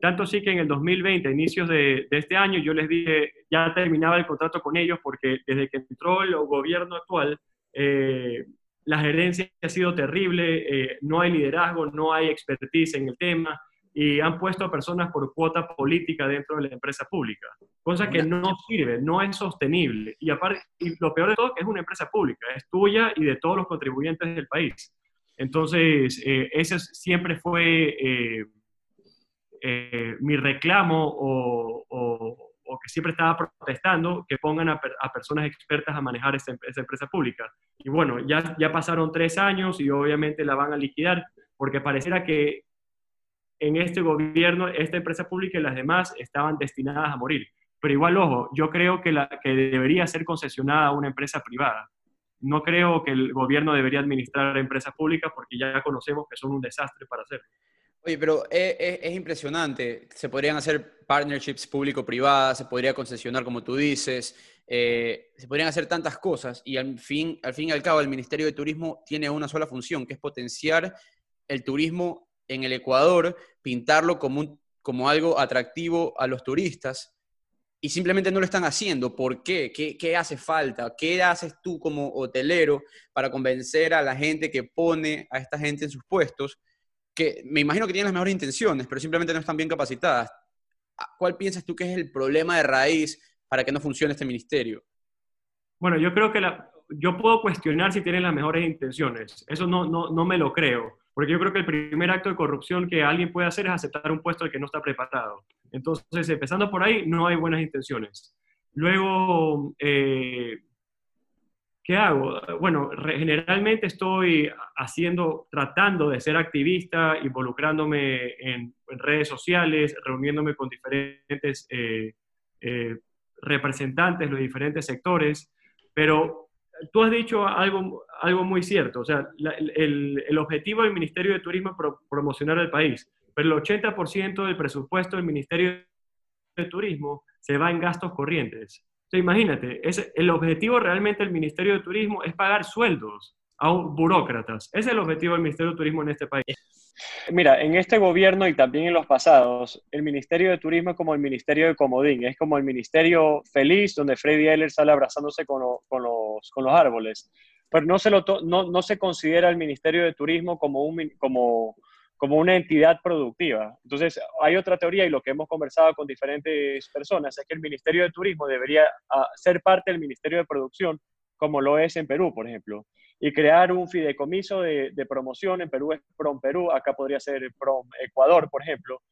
Tanto sí que en el 2020, inicios de, este año, yo les dije, ya terminaba el contrato con ellos porque desde que entró el gobierno actual, eh, la gerencia ha sido terrible, eh, no hay liderazgo, no hay expertise en el tema y han puesto a personas por cuota política dentro de la empresa pública, cosa que no sirve, no es sostenible. Y, aparte, y lo peor de todo que es una empresa pública, es tuya y de todos los contribuyentes del país. Entonces, eh, ese siempre fue eh, mi reclamo o, que siempre estaba protestando que pongan a, personas expertas a manejar esa, empresa pública. Y bueno, ya, ya pasaron tres años y obviamente la van a liquidar porque pareciera que en este gobierno, esta empresa pública y las demás estaban destinadas a morir. Pero igual, ojo, yo creo que, la, que debería ser concesionada a una empresa privada. No creo que el gobierno debería administrar empresas públicas porque ya conocemos que son un desastre para hacerlo. Oye, pero es, impresionante. Se podrían hacer partnerships público-privadas, se podría concesionar, como tú dices, eh, se podrían hacer tantas cosas y al fin, al fin y al cabo el Ministerio de Turismo tiene una sola función, que es potenciar el turismo en el Ecuador, pintarlo como, como algo atractivo a los turistas y simplemente no lo están haciendo. ¿Por qué? ¿Qué hace falta? ¿Qué haces tú como hotelero para convencer a la gente que pone a esta gente en sus puestos? Que me imagino que tienen las mejores intenciones, pero simplemente no están bien capacitadas. ¿Cuál piensas tú que es el problema de raíz para que no funcione este ministerio? Bueno, yo creo que yo puedo cuestionar si tienen las mejores intenciones. Eso no, no, no me lo creo. Porque yo creo que el primer acto de corrupción que alguien puede hacer es aceptar un puesto al que no está preparado. Entonces, empezando por ahí, no hay buenas intenciones. Luego, eh, ¿qué hago? Bueno, generalmente estoy haciendo, tratando de ser activista, involucrándome en, redes sociales, reuniéndome con diferentes eh, eh, representantes de los diferentes sectores, pero tú has dicho algo, algo muy cierto, o sea, el, objetivo del Ministerio de Turismo es promocionar el país, pero el 80% del presupuesto del Ministerio de Turismo se va en gastos corrientes. O imagínate, es, el objetivo realmente del Ministerio de Turismo es pagar sueldos a burócratas. Ese es el objetivo del Ministerio de Turismo en este país. Mira, en este gobierno y también en los pasados, el Ministerio de Turismo es como el Ministerio de Comodín, es como el Ministerio feliz donde Freddy Eller sale abrazándose con, los, con los, árboles. Pero no se, lo no, no, se considera el Ministerio de Turismo como, un, como, como una entidad productiva. Entonces, hay otra teoría y lo que hemos conversado con diferentes personas es que el Ministerio de Turismo debería ah, ser parte del Ministerio de Producción, como lo es en Perú, por ejemplo y crear un fideicomiso de, promoción. En Perú es PROM Perú, acá podría ser PROM Ecuador, por ejemplo,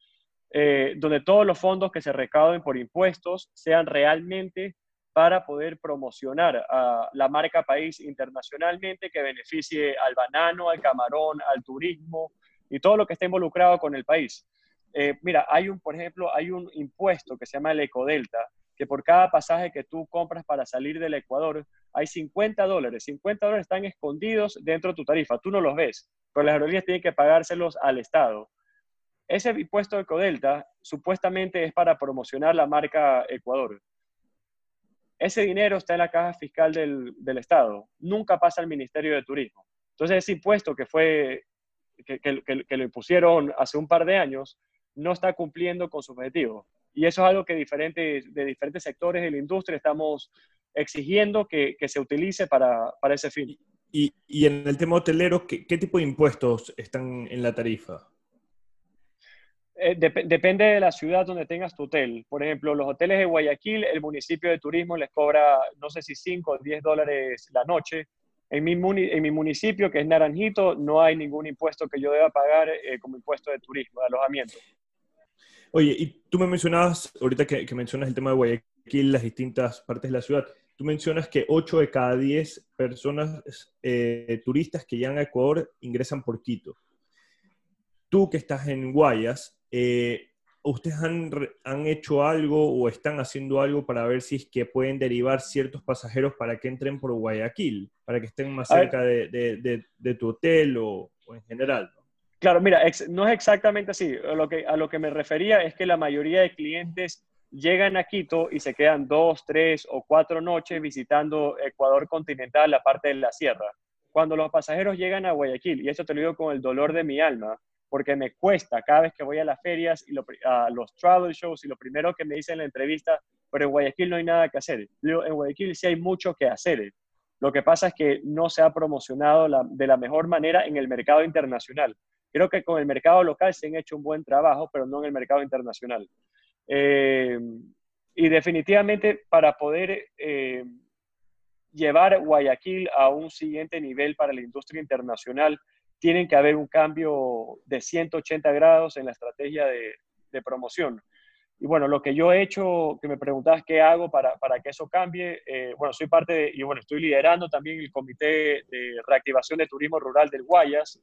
eh, donde todos los fondos que se recauden por impuestos sean realmente para poder promocionar a la marca país internacionalmente que beneficie al banano, al camarón, al turismo y todo lo que esté involucrado con el país. Eh, mira, hay un, por ejemplo, hay un impuesto que se llama el Ecodelta, que por cada pasaje que tú compras para salir del Ecuador, hay 50 dólares. 50 dólares están escondidos dentro de tu tarifa. Tú no los ves, pero las aerolíneas tienen que pagárselos al Estado. Ese impuesto de Ecodelta supuestamente es para promocionar la marca Ecuador. Ese dinero está en la caja fiscal del, Estado. Nunca pasa al Ministerio de Turismo. Entonces, ese impuesto que fue que, que, que, lo impusieron hace un par de años no está cumpliendo con su objetivo. Y eso es algo que diferentes, de diferentes sectores de la industria estamos exigiendo que, que se utilice para, para ese fin. Y, y, en el tema hotelero, ¿qué, ¿qué, tipo de impuestos están en la tarifa? Eh, depende de la ciudad donde tengas tu hotel. Por ejemplo, los hoteles de Guayaquil, el municipio de turismo les cobra, no sé si 5 o 10 dólares la noche. En mi, municipio, que es Naranjito, no hay ningún impuesto que yo deba pagar eh, como impuesto de turismo, de alojamiento. Oye, y tú me mencionabas, ahorita que, que mencionas el tema de Guayaquil, las distintas partes de la ciudad, tú mencionas que 8 de cada 10 personas eh, turistas que llegan a Ecuador ingresan por Quito. Tú que estás en Guayas, eh, ¿ustedes han, han, hecho algo o están haciendo algo para ver si es que pueden derivar ciertos pasajeros para que entren por Guayaquil, para que estén más cerca de, de, de, tu hotel o, o en general? Claro, mira, no es exactamente así. A lo, que, a lo que me refería es que la mayoría de clientes llegan a Quito y se quedan dos, tres o cuatro noches visitando Ecuador continental, la parte de la sierra. Cuando los pasajeros llegan a Guayaquil, y eso te lo digo con el dolor de mi alma, porque me cuesta cada vez que voy a las ferias y a los travel shows y lo primero que me dicen en la entrevista, pero en Guayaquil no hay nada que hacer. En Guayaquil sí hay mucho que hacer. Lo que pasa es que no se ha promocionado de la mejor manera en el mercado internacional. Creo que con el mercado local se han hecho un buen trabajo, pero no en el mercado internacional. Eh, y definitivamente para poder eh, llevar Guayaquil a un siguiente nivel para la industria internacional, tienen que haber un cambio de 180 grados en la estrategia de, promoción. Y bueno, lo que yo he hecho, que me preguntabas qué hago para, para que eso cambie, eh, bueno, soy parte de, y bueno, estoy liderando también el Comité de Reactivación de Turismo Rural del Guayas,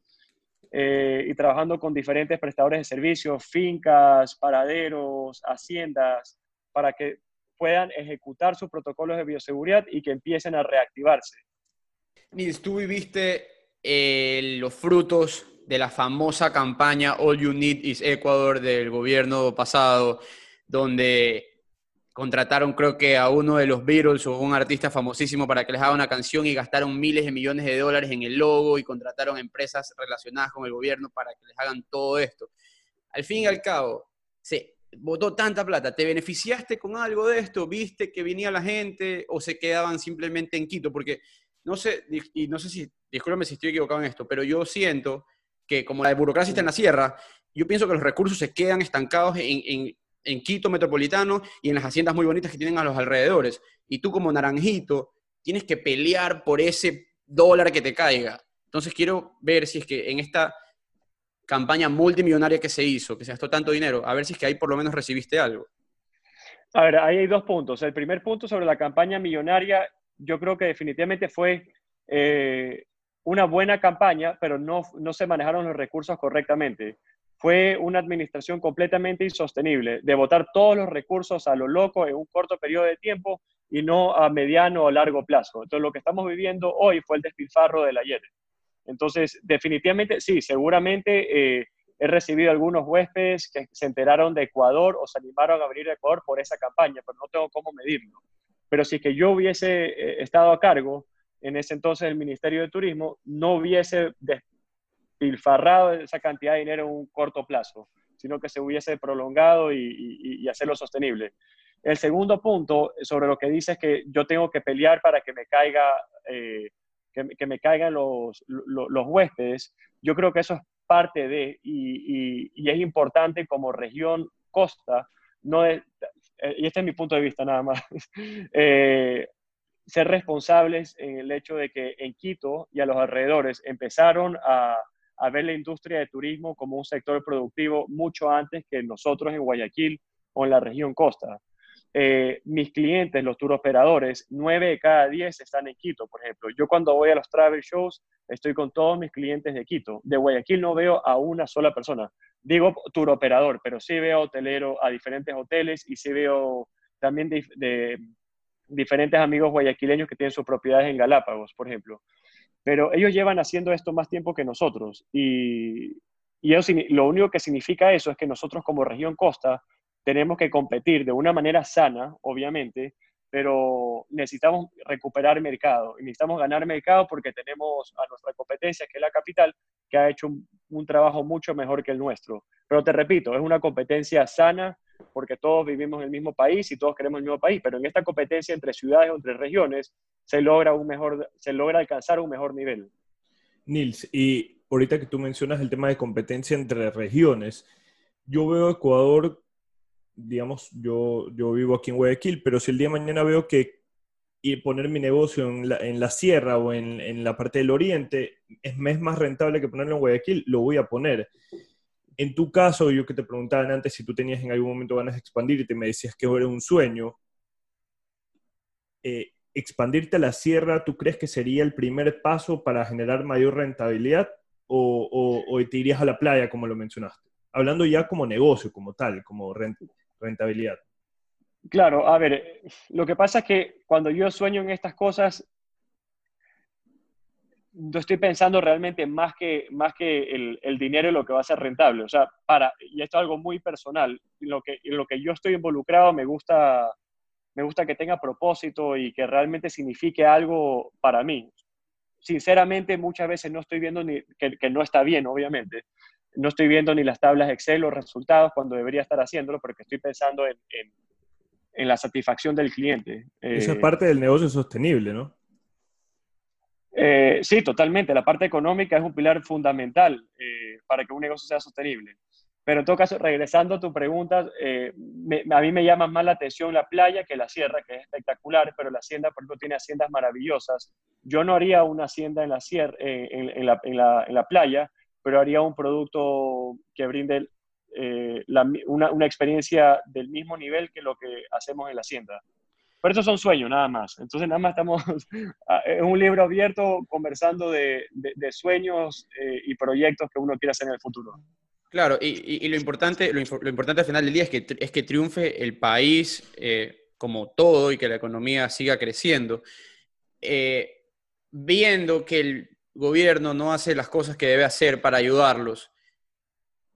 eh, y trabajando con diferentes prestadores de servicios, fincas, paraderos, haciendas, para que puedan ejecutar sus protocolos de bioseguridad y que empiecen a reactivarse. Nils, tú viviste eh, los frutos de la famosa campaña All You Need is Ecuador del gobierno pasado, donde contrataron creo que a uno de los Beatles o un artista famosísimo para que les haga una canción y gastaron miles de millones de dólares en el logo y contrataron empresas relacionadas con el gobierno para que les hagan todo esto. Al fin y al cabo, se votó tanta plata, ¿te beneficiaste con algo de esto? ¿Viste que venía la gente o se quedaban simplemente en Quito? Porque no sé, y no sé si, discúlpame si estoy equivocado en esto, pero yo siento que como la burocracia está en la sierra, yo pienso que los recursos se quedan estancados en en Quito metropolitano y en las haciendas muy bonitas que tienen a los alrededores. Y tú como naranjito tienes que pelear por ese dólar que te caiga. Entonces quiero ver si es que en esta campaña multimillonaria que se hizo, que se gastó tanto dinero, a ver si es que ahí por lo menos recibiste algo. A ver, ahí hay dos puntos. El primer punto sobre la campaña millonaria, yo creo que definitivamente fue eh, una buena campaña, pero no, no se manejaron los recursos correctamente. Fue una administración completamente insostenible, de votar todos los recursos a lo loco en un corto periodo de tiempo y no a mediano o largo plazo. Entonces, lo que estamos viviendo hoy fue el despilfarro del ayer. Entonces, definitivamente, sí, seguramente eh, he recibido algunos huéspedes que se enteraron de Ecuador o se animaron a venir Ecuador por esa campaña, pero no tengo cómo medirlo. Pero si que yo hubiese eh, estado a cargo en ese entonces del Ministerio de Turismo, no hubiese despilfarrado esa cantidad de dinero en un corto plazo, sino que se hubiese prolongado y, hacerlo sostenible. El segundo punto sobre lo que dice es que yo tengo que pelear para que me caiga eh, que, me caigan los, los, huéspedes, yo creo que eso es parte de, y, y, es importante como región costa, no eh, y este es mi punto de vista nada más, eh, ser responsables en el hecho de que en Quito y a los alrededores empezaron a ver la industria de turismo como un sector productivo mucho antes que nosotros en Guayaquil o en la región costa. Eh, mis clientes, los tour operadores, nueve de cada diez están en Quito, por ejemplo. Yo cuando voy a los travel shows, estoy con todos mis clientes de Quito. De Guayaquil no veo a una sola persona. Digo tour operador, pero sí veo hotelero a diferentes hoteles y sí veo también de, diferentes amigos guayaquileños que tienen sus propiedades en Galápagos, por ejemplo. Pero ellos llevan haciendo esto más tiempo que nosotros y, y lo único que significa eso es que nosotros como región costa tenemos que competir de una manera sana, obviamente, pero necesitamos recuperar mercado y necesitamos ganar mercado porque tenemos a nuestra competencia, que es la capital, que ha hecho un, trabajo mucho mejor que el nuestro. Pero te repito, es una competencia sana porque todos vivimos en el mismo país y todos queremos el mismo país, pero en esta competencia entre ciudades o entre regiones se logra, un mejor, se logra alcanzar un mejor nivel. Nils, y ahorita que tú mencionas el tema de competencia entre regiones, yo veo Ecuador digamos, yo, yo vivo aquí en Guayaquil, pero si el día de mañana veo que y poner mi negocio en la, en la sierra o en, en, la parte del oriente es, es, más rentable que ponerlo en Guayaquil, lo voy a poner. En tu caso, yo que te preguntaba antes si tú tenías en algún momento ganas de expandir y te me decías que era un sueño, eh, expandirte a la sierra, ¿tú crees que sería el primer paso para generar mayor rentabilidad o, o, o te irías a la playa como lo mencionaste? Hablando ya como negocio, como tal, como renta rentabilidad. Claro, a ver, lo que pasa es que cuando yo sueño en estas cosas, yo estoy pensando realmente más que, más que el, dinero y lo que va a ser rentable. O sea, para, y esto es algo muy personal, lo que, lo que yo estoy involucrado me gusta, me gusta que tenga propósito y que realmente signifique algo para mí. Sinceramente, muchas veces no estoy viendo ni, que no está bien, obviamente, no estoy viendo ni las tablas Excel o resultados cuando debería estar haciéndolo porque estoy pensando en, en, la satisfacción del cliente. Esa es eh, parte del negocio sostenible, ¿no? Eh, sí, totalmente. La parte económica es un pilar fundamental eh, para que un negocio sea sostenible. Pero en todo caso, regresando a tu pregunta, a mí me llama más la atención la playa que la sierra, que es espectacular, pero la hacienda, por ejemplo, tiene haciendas maravillosas. Yo no haría una hacienda en la, sierra, en, la, en, la, en la playa, pero haría un producto que brinde eh, una, una, experiencia del mismo nivel que lo que hacemos en la hacienda. Pero eso son sueños, nada más. Entonces, nada más estamos en un libro abierto conversando de, de, sueños eh, y proyectos que uno quiere hacer en el futuro. Claro, y, y lo, importante, lo, lo, importante al final del día es que, es que triunfe el país eh, como todo y que la economía siga creciendo. viendo que el, gobierno no hace las cosas que debe hacer para ayudarlos,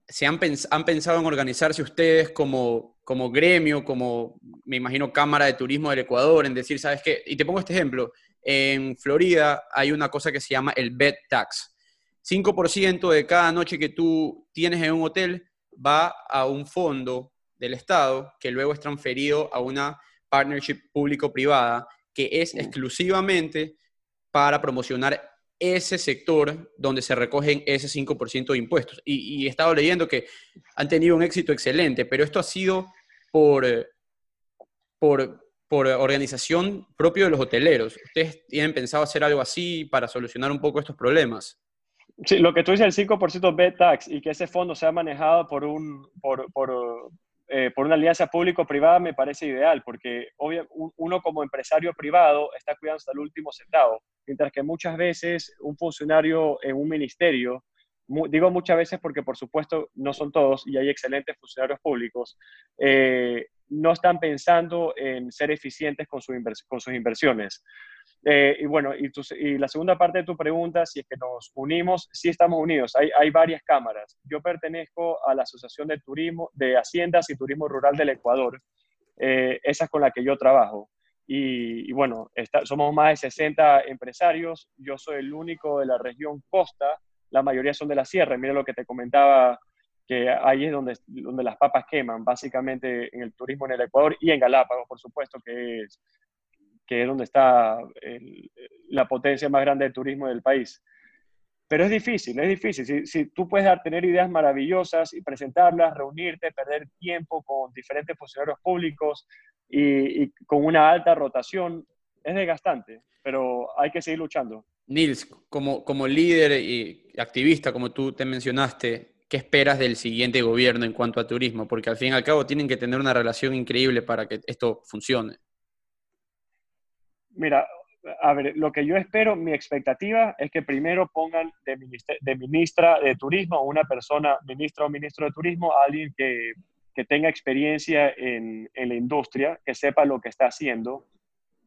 ¿se han, han pensado en organizarse ustedes como, como gremio, como, me imagino, Cámara de Turismo del Ecuador, en decir, ¿sabes qué? Y te pongo este ejemplo. En Florida hay una cosa que se llama el bed tax. 5% de cada noche que tú tienes en un hotel va a un fondo del Estado que luego es transferido a una partnership público-privada que es exclusivamente para promocionar ese sector donde se recogen ese 5% de impuestos. Y, he estado leyendo que han tenido un éxito excelente, pero esto ha sido por, por, organización propio de los hoteleros. ¿Ustedes tienen pensado hacer algo así para solucionar un poco estos problemas? Sí, lo que tú dices, el 5% B-Tax y que ese fondo sea manejado por, un, por, eh, por una alianza público-privada me parece ideal, porque obvio, uno como empresario privado está cuidando hasta el último centavo, mientras que muchas veces un funcionario en un ministerio digo muchas veces porque por supuesto no son todos y hay excelentes funcionarios públicos, eh, no están pensando en ser eficientes con, con sus inversiones. Eh, y bueno, y, la segunda parte de tu pregunta, si es que nos unimos, sí estamos unidos, hay, hay varias cámaras. Yo pertenezco a la Asociación de Turismo, de Haciendas y Turismo Rural del Ecuador, eh, esa es con la que yo trabajo. Y, bueno, somos más de 60 empresarios, yo soy el único de la región costa la mayoría son de la sierra. Mira lo que te comentaba, que ahí es donde, donde las papas queman, básicamente en el turismo en el Ecuador y en Galápagos, por supuesto, que es, que es donde está la potencia más grande de turismo del país. Pero es difícil, es difícil. Si, tú puedes tener ideas maravillosas y presentarlas, reunirte, perder tiempo con diferentes funcionarios públicos y, y con una alta rotación, es desgastante, pero hay que seguir luchando. Nils, como, como líder y activista, como tú te mencionaste, ¿qué esperas del siguiente gobierno en cuanto a turismo? Porque al fin y al cabo tienen que tener una relación increíble para que esto funcione. Mira, a ver, lo que yo espero, mi expectativa es que primero pongan de, ministra de Turismo a una persona, ministra o ministro de Turismo, alguien que, tenga experiencia en, en, la industria, que sepa lo que está haciendo,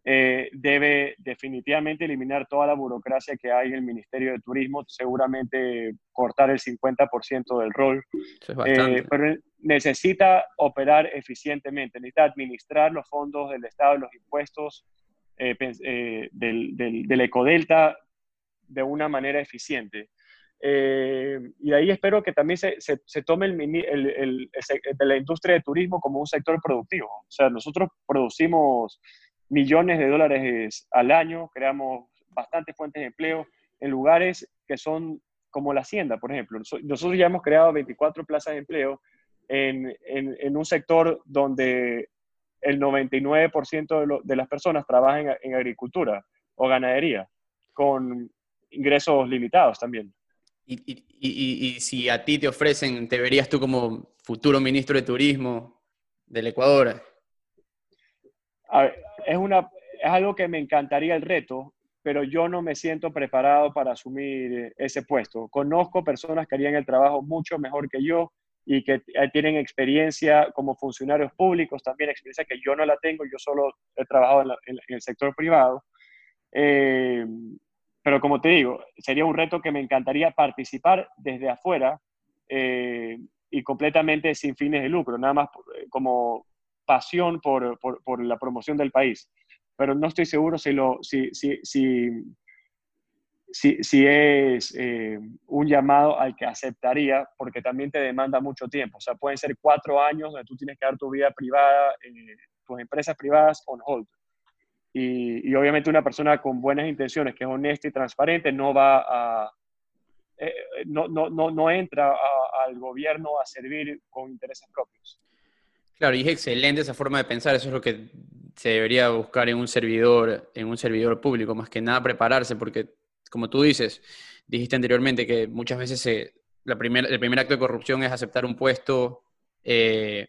eh, debe definitivamente eliminar toda la burocracia que hay en el Ministerio de Turismo, seguramente cortar el 50% del rol, eh, pero necesita operar eficientemente, necesita administrar los fondos del Estado, los impuestos eh, del, del, ecodelta de una manera eficiente. y de ahí espero que también se, se, tome el, el, el, de la industria de turismo como un sector productivo. O sea, nosotros producimos millones de dólares al año, creamos bastantes fuentes de empleo en lugares que son como la hacienda, por ejemplo. Nosotros ya hemos creado 24 plazas de empleo en, en, un sector donde el 99% de, las personas trabajan en, agricultura o ganadería, con ingresos limitados también. Y, y, y, si a ti te ofrecen, ¿te verías tú como futuro ministro de Turismo del Ecuador? A ver, es, una, es algo que me encantaría el reto, pero yo no me siento preparado para asumir ese puesto. Conozco personas que harían el trabajo mucho mejor que yo y que eh, tienen experiencia como funcionarios públicos, también experiencia que yo no la tengo, yo solo he trabajado en, el sector privado. Eh, pero como te digo, sería un reto que me encantaría participar desde afuera eh, y completamente sin fines de lucro, nada más como pasión por, por, la promoción del país, pero no estoy seguro si, lo, si, si, si, si, es eh, un llamado al que aceptaría, porque también te demanda mucho tiempo. O sea, pueden ser cuatro años donde tú tienes que dar tu vida privada, eh, tus empresas privadas on hold. Y, y, obviamente una persona con buenas intenciones, que es honesta y transparente, no va a... Eh, no, no, no, no, entra al gobierno a servir con intereses propios. Claro, y es excelente esa forma de pensar, eso es lo que se debería buscar en un servidor, en un servidor público, más que nada prepararse, porque como tú dices, dijiste anteriormente que muchas veces el primer acto de corrupción es aceptar un puesto eh,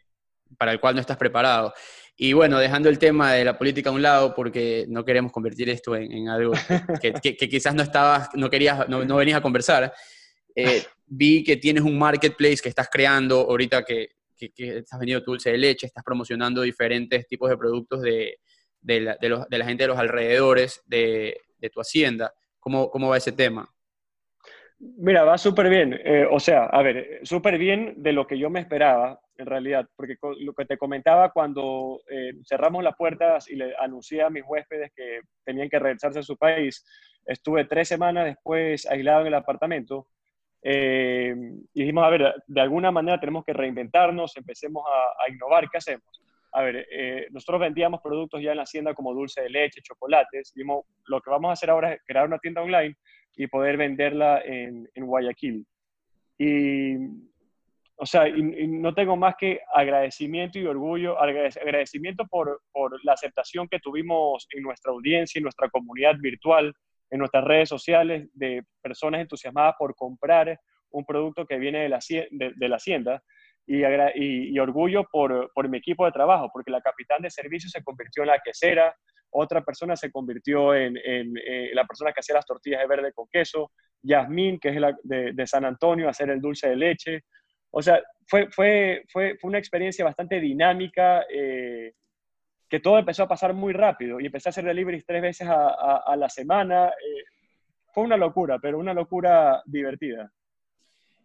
para el cual no estás preparado. Y bueno, dejando el tema de la política a un lado, porque no queremos convertir esto en, algo que, quizás no estabas, no querías, no, venías a conversar. Eh, vi que tienes un marketplace que estás creando ahorita que que, estás vendiendo dulce de leche, estás promocionando diferentes tipos de productos de, de la, gente de los alrededores de, tu hacienda. ¿Cómo, ¿Cómo, va ese tema? Mira, va súper bien. Eh, o sea, a ver, súper bien de lo que yo me esperaba, en realidad, porque lo que te comentaba cuando eh, cerramos las puertas y le anuncié a mis huéspedes que tenían que regresarse a su país, estuve tres semanas después aislado en el apartamento eh, y dijimos, a ver, de alguna manera tenemos que reinventarnos, empecemos a, innovar, ¿qué hacemos? A ver, eh, nosotros vendíamos productos ya en la hacienda como dulce de leche, chocolates, lo que vamos a hacer ahora es crear una tienda online y poder venderla en, en Guayaquil. Y o sea, no tengo más que agradecimiento y orgullo, agradecimiento por, por, la aceptación que tuvimos en nuestra audiencia, en nuestra comunidad virtual, en nuestras redes sociales, de personas entusiasmadas por comprar un producto que viene de la, de, la hacienda. Y, orgullo por, por, mi equipo de trabajo, porque la capitán de servicio se convirtió en la quesera, otra persona se convirtió en, en, eh, la persona que hacía las tortillas de verde con queso, Yasmín, que es de, San Antonio, hacer el dulce de leche, o sea, fue, fue, fue, fue una experiencia bastante dinámica, eh, que todo empezó a pasar muy rápido y empecé a hacer deliveries tres veces a, a, la semana. Eh, fue una locura, pero una locura divertida.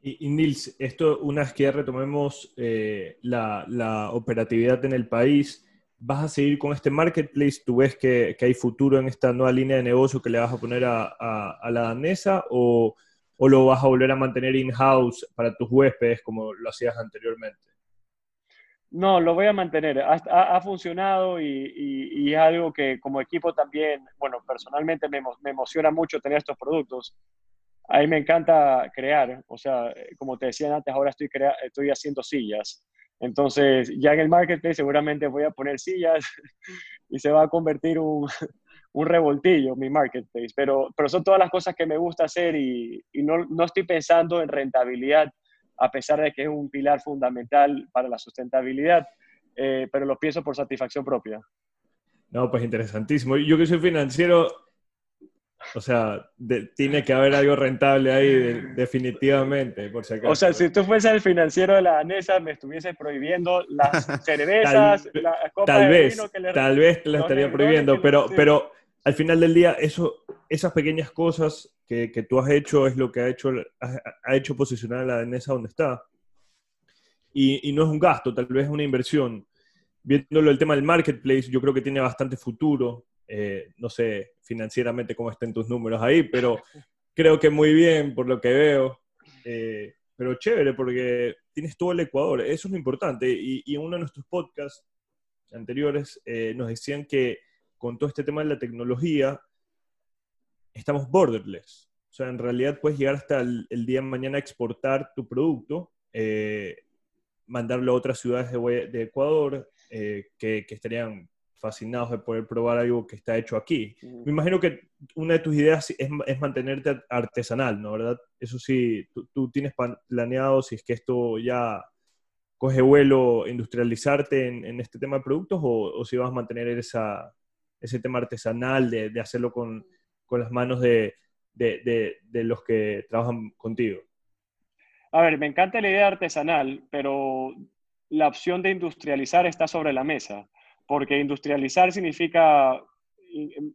Y, Nils, esto, una vez que ya retomemos eh, la, la, operatividad en el país, ¿vas a seguir con este marketplace? ¿Tú ves que, que, hay futuro en esta nueva línea de negocio que le vas a poner a, a la danesa? ¿O o lo vas a volver a mantener in-house para tus huéspedes como lo hacías anteriormente? No, lo voy a mantener. Ha, funcionado y, es algo que como equipo también, bueno, personalmente me, emociona mucho tener estos productos. A mí me encanta crear, o sea, como te decía antes, ahora estoy, estoy haciendo sillas. Entonces, ya en el marketplace seguramente voy a poner sillas y se va a convertir un, un revoltillo mi marketplace, pero, pero son todas las cosas que me gusta hacer y, no, no, estoy pensando en rentabilidad, a pesar de que es un pilar fundamental para la sustentabilidad, eh, pero lo pienso por satisfacción propia. No, pues interesantísimo. Yo que soy financiero, o sea, tiene que haber algo rentable ahí, definitivamente, por si acaso. O sea, si tú fueses el financiero de la danesa, me estuvieses prohibiendo las cervezas, tal, las copas tal vez, vino que le... Tal vez te las estaría prohibiendo, pero, pero al final del día, eso, esas pequeñas cosas que, que, tú has hecho es lo que ha hecho, ha, hecho posicionar a la danesa donde está. Y, y, no es un gasto, tal vez es una inversión. Viéndolo el tema del marketplace, yo creo que tiene bastante futuro. Eh, no sé financieramente cómo estén tus números ahí, pero creo que muy bien por lo que veo. Eh, pero chévere porque tienes todo el Ecuador, eso es lo importante. Y, en uno de nuestros podcasts anteriores eh, nos decían que con todo este tema de la tecnología, estamos borderless. O sea, en realidad puedes llegar hasta el, día de mañana a exportar tu producto, mandarlo a otras ciudades de, Ecuador que, estarían fascinados de poder probar algo que está hecho aquí. Me imagino que una de tus ideas es, mantenerte artesanal, ¿no? ¿Verdad? Eso sí, tú, tienes planeado, si es que esto ya coge vuelo, industrializarte en, este tema de productos o, o si vas a mantener esa, ese tema artesanal, de, de hacerlo con, con, las manos de, de, de, los que trabajan contigo? A ver, me encanta la idea artesanal, pero la opción de industrializar está sobre la mesa, porque industrializar significa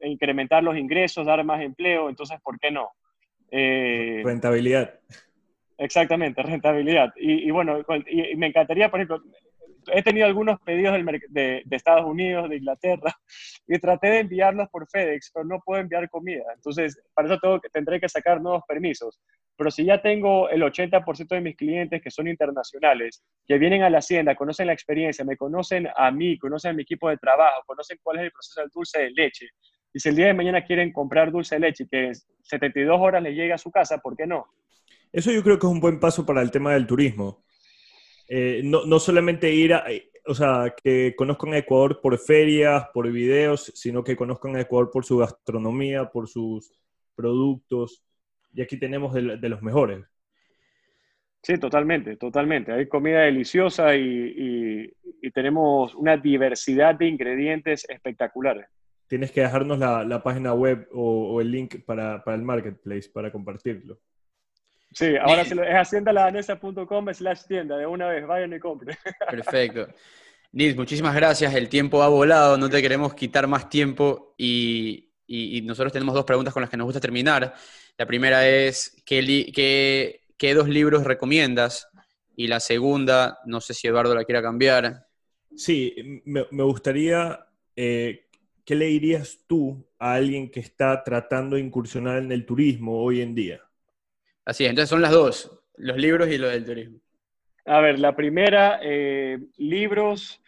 incrementar los ingresos, dar más empleo, entonces, ¿por qué no? Eh, rentabilidad. Exactamente, rentabilidad. Y, bueno, y, me encantaría, por ejemplo, he tenido algunos pedidos de, de, Estados Unidos, de Inglaterra, y traté de enviarlos por FedEx, pero no puedo enviar comida. Entonces, para eso tengo, tendré que sacar nuevos permisos. Pero si ya tengo el 80% de mis clientes que son internacionales, que vienen a la hacienda, conocen la experiencia, me conocen a mí, conocen a mi equipo de trabajo, conocen cuál es el proceso del dulce de leche, y si el día de mañana quieren comprar dulce de leche que en 72 horas les llegue a su casa, ¿por qué no? Eso yo creo que es un buen paso para el tema del turismo. Eh, no, no, solamente ir a, eh, o sea, que conozcan a Ecuador por ferias, por videos, sino que conozcan a Ecuador por su gastronomía, por sus productos. Y aquí tenemos de, los mejores. Sí, totalmente, totalmente. Hay comida deliciosa y, tenemos una diversidad de ingredientes espectaculares. Tienes que dejarnos la, página web o, el link para, para el marketplace para compartirlo. Sí, ahora es haciendaladanesa.com slash tienda, de una vez, vayan y compren. Perfecto. Nils, muchísimas gracias, el tiempo ha volado, no te queremos quitar más tiempo y, nosotros tenemos dos preguntas con las que nos gusta terminar. La primera es, ¿qué, qué, dos libros recomiendas? Y la segunda, no sé si Eduardo la quiera cambiar. Sí, me, gustaría, eh, ¿qué le dirías tú a alguien que está tratando de incursionar en el turismo hoy en día? Así es, entonces son las dos, los libros y lo del turismo. A ver, la primera, eh, libros.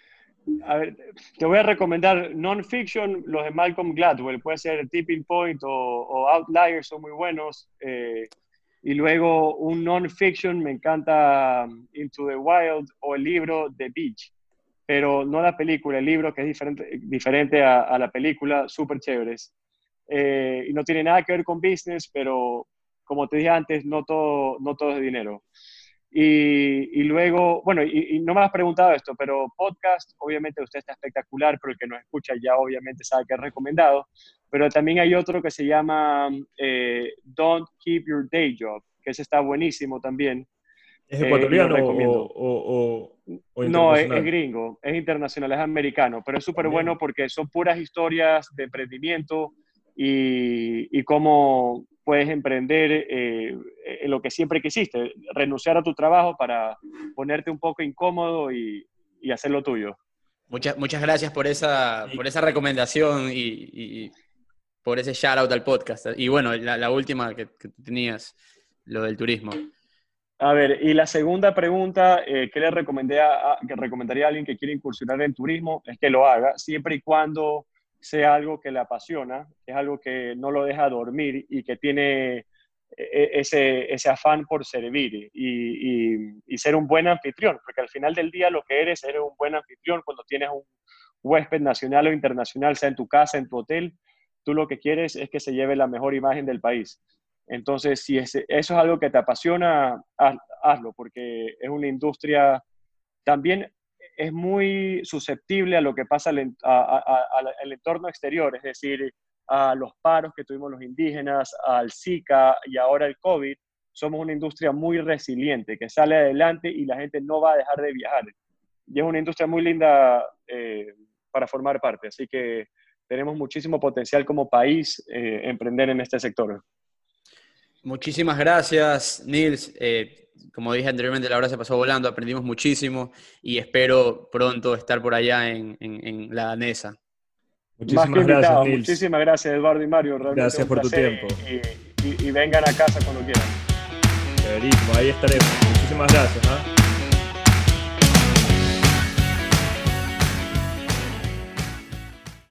A ver, te voy a recomendar non-fiction, los de Malcolm Gladwell, puede ser Tipping Point o, Outliers, son muy buenos. Eh, Y luego un non-fiction, me encanta um, Into the Wild o el libro The Beach, pero no la película, el libro que es diferente, diferente a, la película, súper chéveres. Eh, y no tiene nada que ver con business, pero como te dije antes, no todo, no todo es dinero. Y, luego, bueno, y, no me has preguntado esto, pero podcast, obviamente usted está espectacular, pero el que nos escucha ya obviamente sabe que es recomendado. Pero también hay otro que se llama eh, Don't Keep Your Day Job, que ese está buenísimo también. ¿Es ecuatoriano o, o, No, es, gringo, es internacional, es americano, pero es súper bueno porque son puras historias de emprendimiento y, y cómo, puedes emprender eh, en lo que siempre quisiste, renunciar a tu trabajo para ponerte un poco incómodo y, y hacer lo tuyo. Muchas, muchas gracias por esa, por esa recomendación y, por ese shout out al podcast. Y bueno, la, última que, tú tenías, lo del turismo. A ver, y la segunda pregunta eh, que le recomendé a, que recomendaría a alguien que quiere incursionar en turismo es que lo haga, siempre y cuando sea algo que le apasiona, es algo que no lo deja dormir y que tiene e, ese, ese afán por servir y, y, ser un buen anfitrión, porque al final del día lo que eres, eres un buen anfitrión cuando tienes un huésped nacional o internacional, sea en tu casa, en tu hotel, tú lo que quieres es que se lleve la mejor imagen del país. Entonces, si eso es algo que te apasiona, hazlo, porque es una industria también es muy susceptible a lo que pasa al, entorno exterior, es decir, a los paros que tuvimos los indígenas, al Zika y ahora el COVID. Somos una industria muy resiliente, que sale adelante y la gente no va a dejar de viajar. Y es una industria muy linda eh, para formar parte, así que tenemos muchísimo potencial como país eh, emprender en este sector. Muchísimas gracias, Nils. Eh, como dije anteriormente, la hora se pasó volando, aprendimos muchísimo y espero pronto estar por allá en, la danesa. Muchísimas gracias, Nils. Muchísimas gracias, Eduardo y Mario. gracias por tu tiempo. Y, vengan a casa cuando quieran. ahí estaremos. Muchísimas gracias. ¿ah?